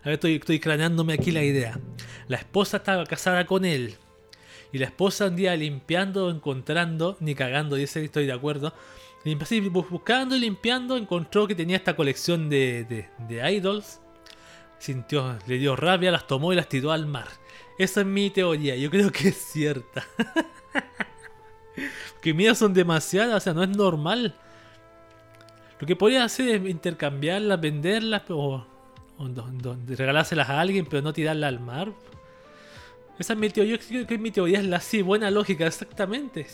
a ver, estoy, estoy craneándome aquí la idea. La esposa estaba casada con él. Y la esposa un día limpiando, encontrando, ni cagando, dice, estoy de acuerdo. Buscando y limpiando, encontró que tenía esta colección de, de, de idols. Sintió, le dio rabia, las tomó y las tiró al mar. Esa es mi teoría, yo creo que es cierta. que mías son demasiadas, o sea, no es normal. Lo que podría hacer es intercambiarlas, venderlas o, regalárselas a alguien, pero no tirarlas al mar. Esa es mi teoría. Yo creo que mi teoría es la así, buena lógica, exactamente.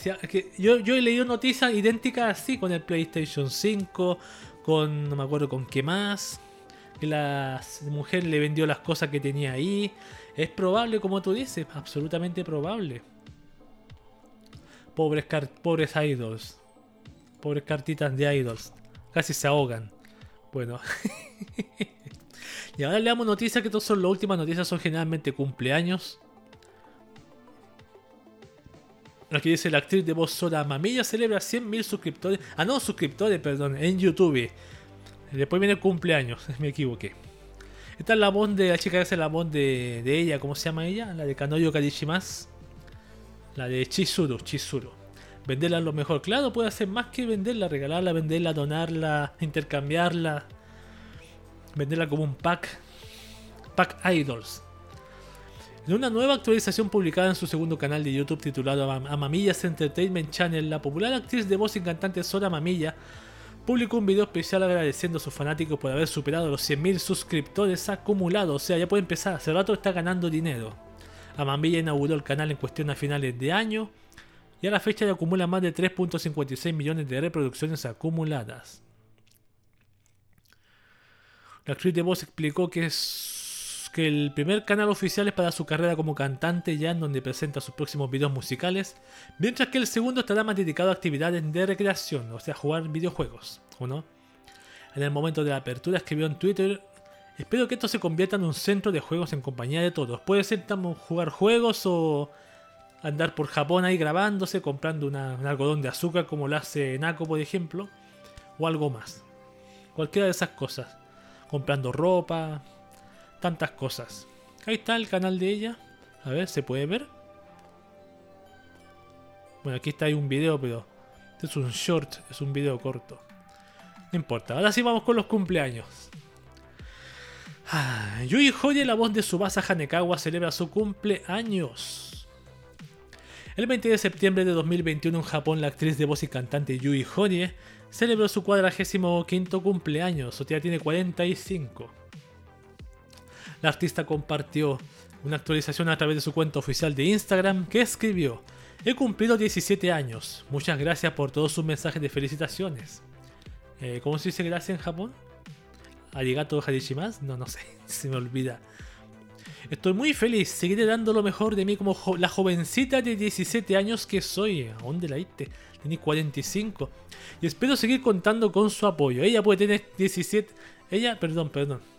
yo, yo he leído noticias idénticas así con el PlayStation 5, con no me acuerdo con qué más. Que la mujer le vendió las cosas que tenía ahí. Es probable, como tú dices, absolutamente probable. Pobres, pobres idols. Pobres cartitas de idols. Casi se ahogan. Bueno. y ahora le damos noticias que todas son las últimas noticias, son generalmente cumpleaños. Aquí dice la actriz de voz Sora Mamilla celebra 100.000 suscriptores. Ah, no, suscriptores, perdón, en YouTube. Después viene el cumpleaños, me equivoqué. Esta es la voz de la chica que hace la voz de, de ella, ¿cómo se llama ella? La de Kanoyo Karishimas. La de Chizuru, Chizuru. Venderla lo mejor. Claro, puede hacer más que venderla, regalarla, venderla, donarla, intercambiarla. Venderla como un pack. Pack Idols. En una nueva actualización publicada en su segundo canal de YouTube titulado Amamillas Entertainment Channel, la popular actriz de voz y cantante Sora Mamilla publicó un video especial agradeciendo a sus fanáticos por haber superado los 100.000 suscriptores acumulados. O sea, ya puede empezar. Hace rato está ganando dinero. Amambilla inauguró el canal en cuestión a finales de año y a la fecha ya acumula más de 3.56 millones de reproducciones acumuladas. La actriz de voz explicó que es que el primer canal oficial es para su carrera como cantante ya en donde presenta sus próximos videos musicales, mientras que el segundo estará más dedicado a actividades de recreación, o sea, jugar videojuegos, ¿o no? En el momento de la apertura escribió en Twitter, espero que esto se convierta en un centro de juegos en compañía de todos. Puede ser jugar juegos o andar por Japón ahí grabándose, comprando un algodón de azúcar como lo hace Nako, por ejemplo, o algo más. Cualquiera de esas cosas. Comprando ropa, tantas cosas. Ahí está el canal de ella. A ver, ¿se puede ver? Bueno, aquí está un video, pero este es un short, es un video corto. No importa. Ahora sí vamos con los cumpleaños. Ah, Yui Horie, la voz de Subasa Hanekawa, celebra su cumpleaños. El 20 de septiembre de 2021 en Japón, la actriz de voz y cantante Yui Horie celebró su 45 cumpleaños, o sea, tiene 45 la artista compartió una actualización a través de su cuenta oficial de Instagram que escribió, he cumplido 17 años, muchas gracias por todos sus mensajes de felicitaciones. Eh, ¿Cómo se dice gracias en Japón? ¿Arigato Harishimas? No, no sé, se me olvida. Estoy muy feliz, seguiré dando lo mejor de mí como la jovencita de 17 años que soy. ¿A dónde la diste? Tenía 45. Y espero seguir contando con su apoyo. Ella puede tener 17. Ella, perdón, perdón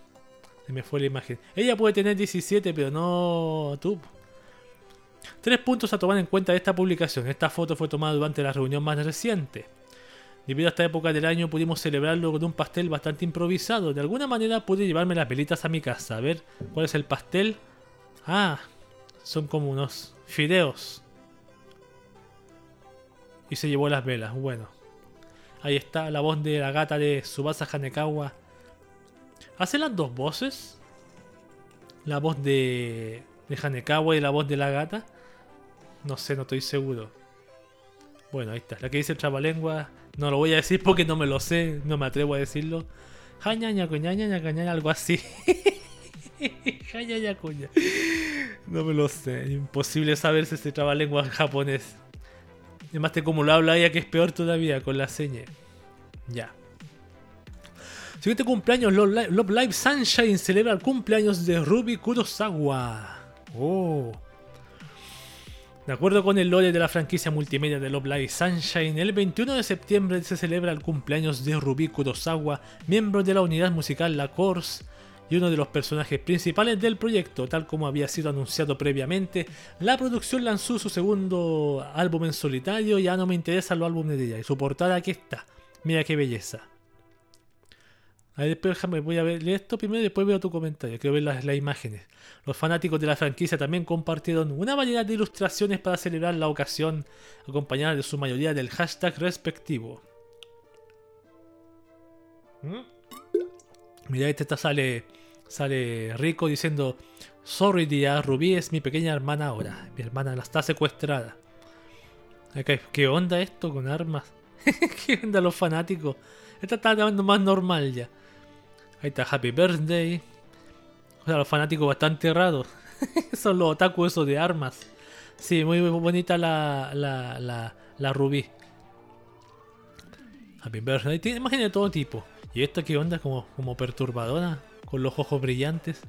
Se me fue la imagen. Ella puede tener 17, pero no tú. Tres puntos a tomar en cuenta de esta publicación. Esta foto fue tomada durante la reunión más reciente. Debido a esta época del año pudimos celebrarlo con un pastel bastante improvisado. De alguna manera pude llevarme las velitas a mi casa. A ver, ¿cuál es el pastel? Ah, son como unos fideos. Y se llevó las velas. Bueno. Ahí está la voz de la gata de Subasa Hanekawa. ¿Hace las dos voces? La voz de, de Hanekawa y la voz de la gata. No sé, no estoy seguro. Bueno, ahí está. La que dice el trabalengua. No lo voy a decir porque no me lo sé. No me atrevo a decirlo. algo así. No me lo sé. Imposible saber si se trabalengua en japonés. Además de como lo habla ella que es peor todavía con la seña. Ya. Siguiente cumpleaños, Love Live Sunshine celebra el cumpleaños de Ruby Kurosawa. Oh. De acuerdo con el lore de la franquicia multimedia de Love Live Sunshine, el 21 de septiembre se celebra el cumpleaños de Ruby Kurosawa, miembro de la unidad musical La Course y uno de los personajes principales del proyecto, tal como había sido anunciado previamente. La producción lanzó su segundo álbum en solitario, ya no me interesan los álbumes de ella, y su portada aquí está. Mira qué belleza. A después déjame, voy a ver esto primero y después veo tu comentario. Quiero ver las, imágenes. Los fanáticos de la franquicia también compartieron una variedad de ilustraciones para celebrar la ocasión, acompañadas de su mayoría del hashtag respectivo. ¿Mm? Mira, este está, sale, sale Rico diciendo: Sorry, tía, Rubí es mi pequeña hermana ahora. Mi hermana la está secuestrada. ¿Qué onda esto con armas? ¿Qué onda los fanáticos? Esta está llamando más normal ya. Ahí está Happy Birthday. O sea, los fanáticos bastante raros. Son los otaku esos de armas. Sí, muy, bonita la, la, la, la rubí. Happy Birthday. Tiene imágenes de todo tipo. ¿Y esta qué onda? Como, como perturbadora. Con los ojos brillantes.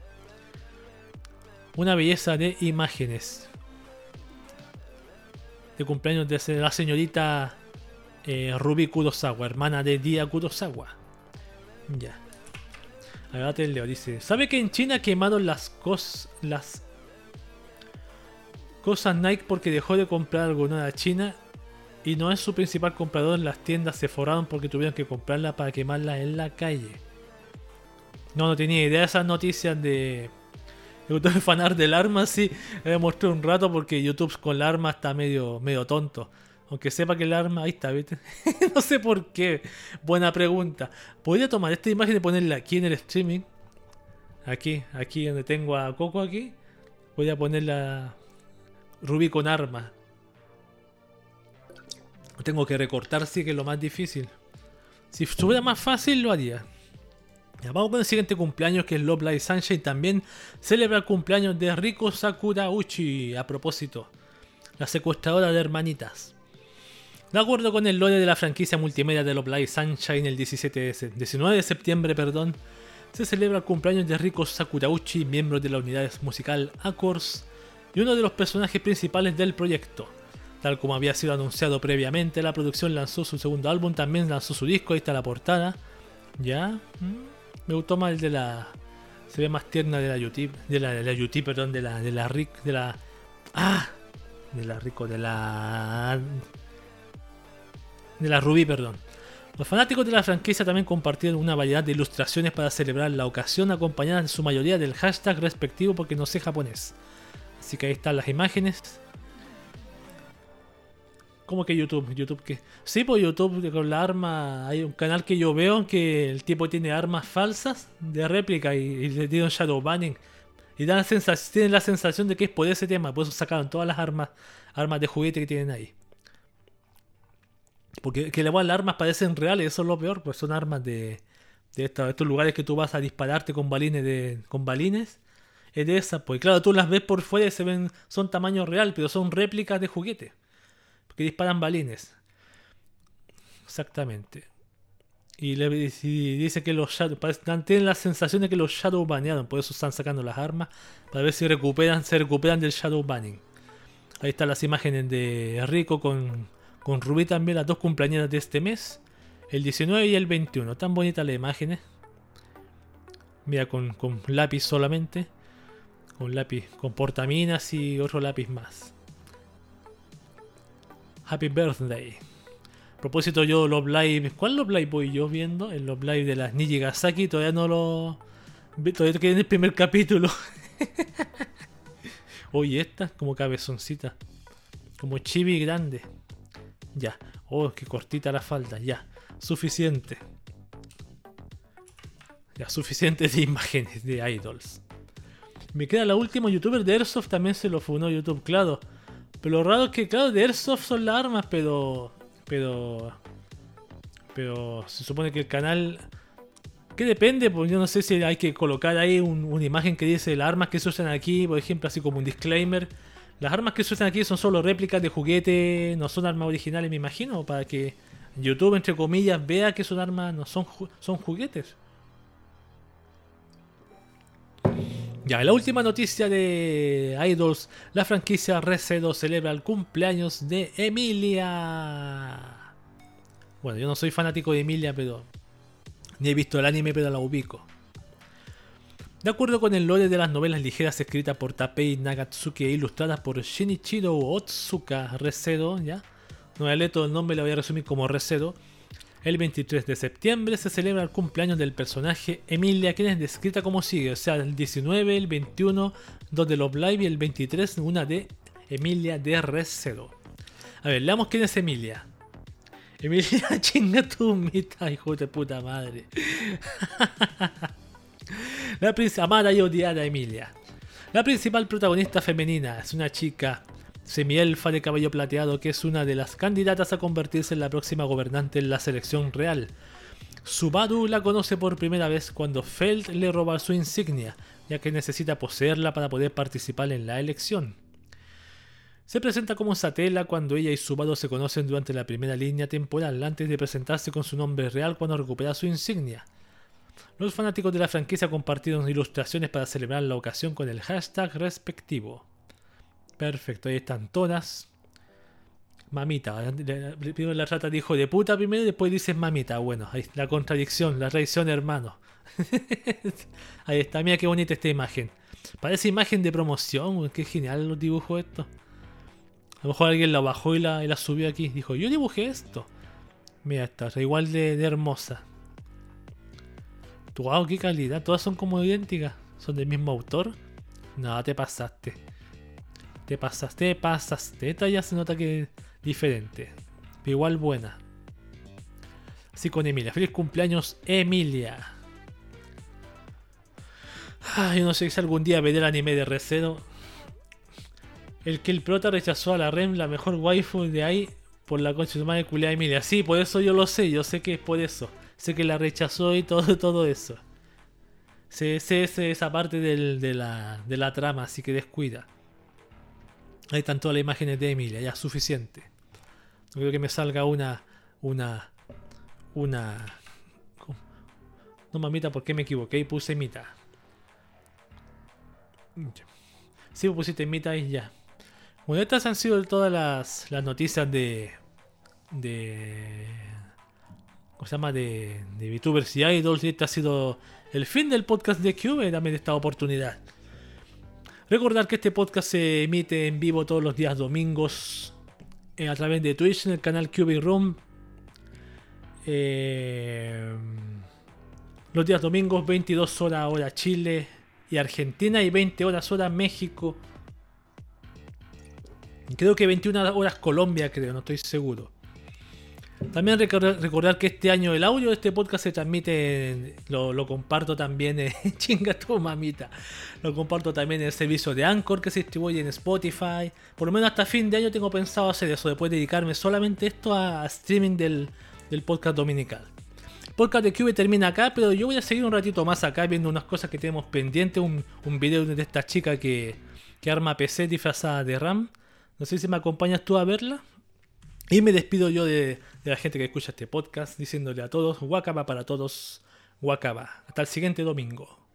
Una belleza de imágenes. De cumpleaños de la señorita eh, Ruby Kurosawa, hermana de Dia Kurosawa. Ya. Agate Leo dice: ¿Sabe que en China quemaron las cosas. las cosas Nike porque dejó de comprar algo de China y no es su principal comprador? Las tiendas se forraron porque tuvieron que comprarla para quemarla en la calle. No, no tenía idea de esas noticias de. YouTube fanar del arma, sí. Le mostré un rato porque YouTube con la arma está medio, medio tonto. Aunque sepa que el arma. Ahí está, ¿viste? no sé por qué. Buena pregunta. Podría tomar esta imagen y ponerla aquí en el streaming. Aquí, aquí donde tengo a Coco aquí. Voy a ponerla. Rubí con arma. Tengo que recortar, sí que es lo más difícil. Si fuera más fácil, lo haría. Ya, vamos con el siguiente cumpleaños que es Love Live Sunshine. También celebra el cumpleaños de Riko Sakura Uchi. A propósito, la secuestradora de hermanitas. De acuerdo con el lore de la franquicia multimedia de Love Sunshine, el 17 de 19 de septiembre perdón, se celebra el cumpleaños de Riko Sakurauchi, miembro de la unidad musical Accords y uno de los personajes principales del proyecto. Tal como había sido anunciado previamente, la producción lanzó su segundo álbum, también lanzó su disco, ahí está la portada. Ya, mm, me gustó más el de la. Se ve más tierna de la YouTube, de la, de la perdón, de la, de la Rick, de la. ¡Ah! De la Rico, de la de la Rubí, perdón. Los fanáticos de la franquicia también compartieron una variedad de ilustraciones para celebrar la ocasión, acompañadas en su mayoría del hashtag respectivo porque no sé japonés. Así que ahí están las imágenes. ¿Cómo que YouTube? YouTube que. Sí, pues YouTube con la arma. Hay un canal que yo veo que el tipo tiene armas falsas de réplica y, le un shadow banning. Y dan tienen la sensación de que es por ese tema. Por eso sacaron todas las armas, armas de juguete que tienen ahí. Porque que las armas parecen reales, eso es lo peor, pues son armas de, de, estos, lugares que tú vas a dispararte con balines de, con balines. Es de pues claro, tú las ves por fuera y se ven, son tamaño real, pero son réplicas de juguete. Porque disparan balines. Exactamente. Y, le, dice que los Shadow tienen la sensación de que los Shadow banearon, por eso están sacando las armas, para ver si recuperan, se recuperan del Shadow Banning. Ahí están las imágenes de Rico con con Rubí también las dos cumpleaños de este mes, el 19 y el 21. Tan bonitas las imágenes. Mira, con, lápiz solamente. Con lápiz, con portaminas y otro lápiz más. Happy Birthday. A propósito, yo los live. ¿Cuál los live voy yo viendo? En los live de las Nijigasaki todavía no lo. Todavía quedé en el primer capítulo. Oye, esta como cabezoncita. Como chibi grande. Ya. Oh, qué cortita la falda. Ya. Suficiente. Ya, suficiente de imágenes de idols. Me queda la última youtuber de Airsoft, también se lo funó YouTube, claro. Pero lo raro es que, claro, de Airsoft son las armas, pero. Pero. Pero se supone que el canal. Que depende, pues yo no sé si hay que colocar ahí una imagen que dice las armas que se usan aquí, por ejemplo, así como un disclaimer. Las armas que se usan aquí son solo réplicas de juguete, no son armas originales, me imagino, para que YouTube, entre comillas, vea que son armas, no son, son juguetes. Ya, la última noticia de Idols, la franquicia Resedo celebra el cumpleaños de Emilia. Bueno, yo no soy fanático de Emilia, pero ni he visto el anime, pero la ubico. De acuerdo con el lore de las novelas ligeras escritas por Tapei Nagatsuki e ilustradas por Shinichiro Otsuka Resedo, ¿ya? No leer todo el nombre, lo voy a resumir como Resedo. El 23 de septiembre se celebra el cumpleaños del personaje Emilia, quien es descrita como sigue, o sea, el 19, el 21, 2 de Love Live y el 23, una de Emilia de Recedo. A ver, leamos quién es Emilia. Emilia, chinga tu mitad, hijo de puta madre. La amada y odiada Emilia. La principal protagonista femenina es una chica semielfa de cabello plateado que es una de las candidatas a convertirse en la próxima gobernante en la selección real. Subaru la conoce por primera vez cuando Feld le roba su insignia, ya que necesita poseerla para poder participar en la elección. Se presenta como Satela cuando ella y Subaru se conocen durante la primera línea temporal, antes de presentarse con su nombre real cuando recupera su insignia. Los fanáticos de la franquicia compartieron ilustraciones para celebrar la ocasión con el hashtag respectivo. Perfecto, ahí están todas. Mamita. Primero la trata de hijo de puta primero y después dices mamita. Bueno, ahí la contradicción, la traición hermano. ahí está, mira qué bonita esta imagen. Parece imagen de promoción, qué genial los dibujos esto. A lo mejor alguien la bajó y la, subió aquí. Dijo, yo dibujé esto. Mira, está igual de, hermosa. Wow, qué calidad. Todas son como idénticas. Son del mismo autor. No, te pasaste. Te pasaste, te pasaste. Esta ya se nota que es diferente. Pero igual buena. Así con Emilia. Feliz cumpleaños, Emilia. Yo no sé si algún día veré el anime de Recedo. El que el prota rechazó a la Rem, la mejor waifu de ahí, por la concha de madre culia Emilia. Sí, por eso yo lo sé, yo sé que es por eso. Sé que la rechazó y todo, todo eso. Sé, sé, esa parte de, la, de la trama, así que descuida. Ahí están todas las imágenes de Emilia, ya suficiente. No creo que me salga una. Una. Una. No mamita, ¿por qué me equivoqué? Y puse mitad. Sí, pusiste mitad y ya. Bueno, estas han sido todas las, las noticias de. de. ¿Cómo se llama? De, de VTubers y Idols. Y este ha sido el fin del podcast de Cube. Dame esta oportunidad. Recordar que este podcast se emite en vivo todos los días domingos eh, a través de Twitch en el canal Cubic Room. Eh, los días domingos, 22 horas hora Chile y Argentina y 20 horas hora México. Creo que 21 horas Colombia, creo, no estoy seguro. También recordar, que este año el audio de este podcast se transmite, lo, comparto también, en, chinga tu mamita, lo comparto también en el servicio de Anchor que se distribuye en Spotify. Por lo menos hasta fin de año tengo pensado hacer eso, después dedicarme solamente esto a, streaming del, podcast dominical. El podcast de Cube termina acá, pero yo voy a seguir un ratito más acá viendo unas cosas que tenemos pendientes, un, video de esta chica que arma PC disfrazada de RAM. No sé si me acompañas tú a verla. Y me despido yo de, la gente que escucha este podcast diciéndole a todos, Wakaba para todos, Wakaba. Hasta el siguiente domingo.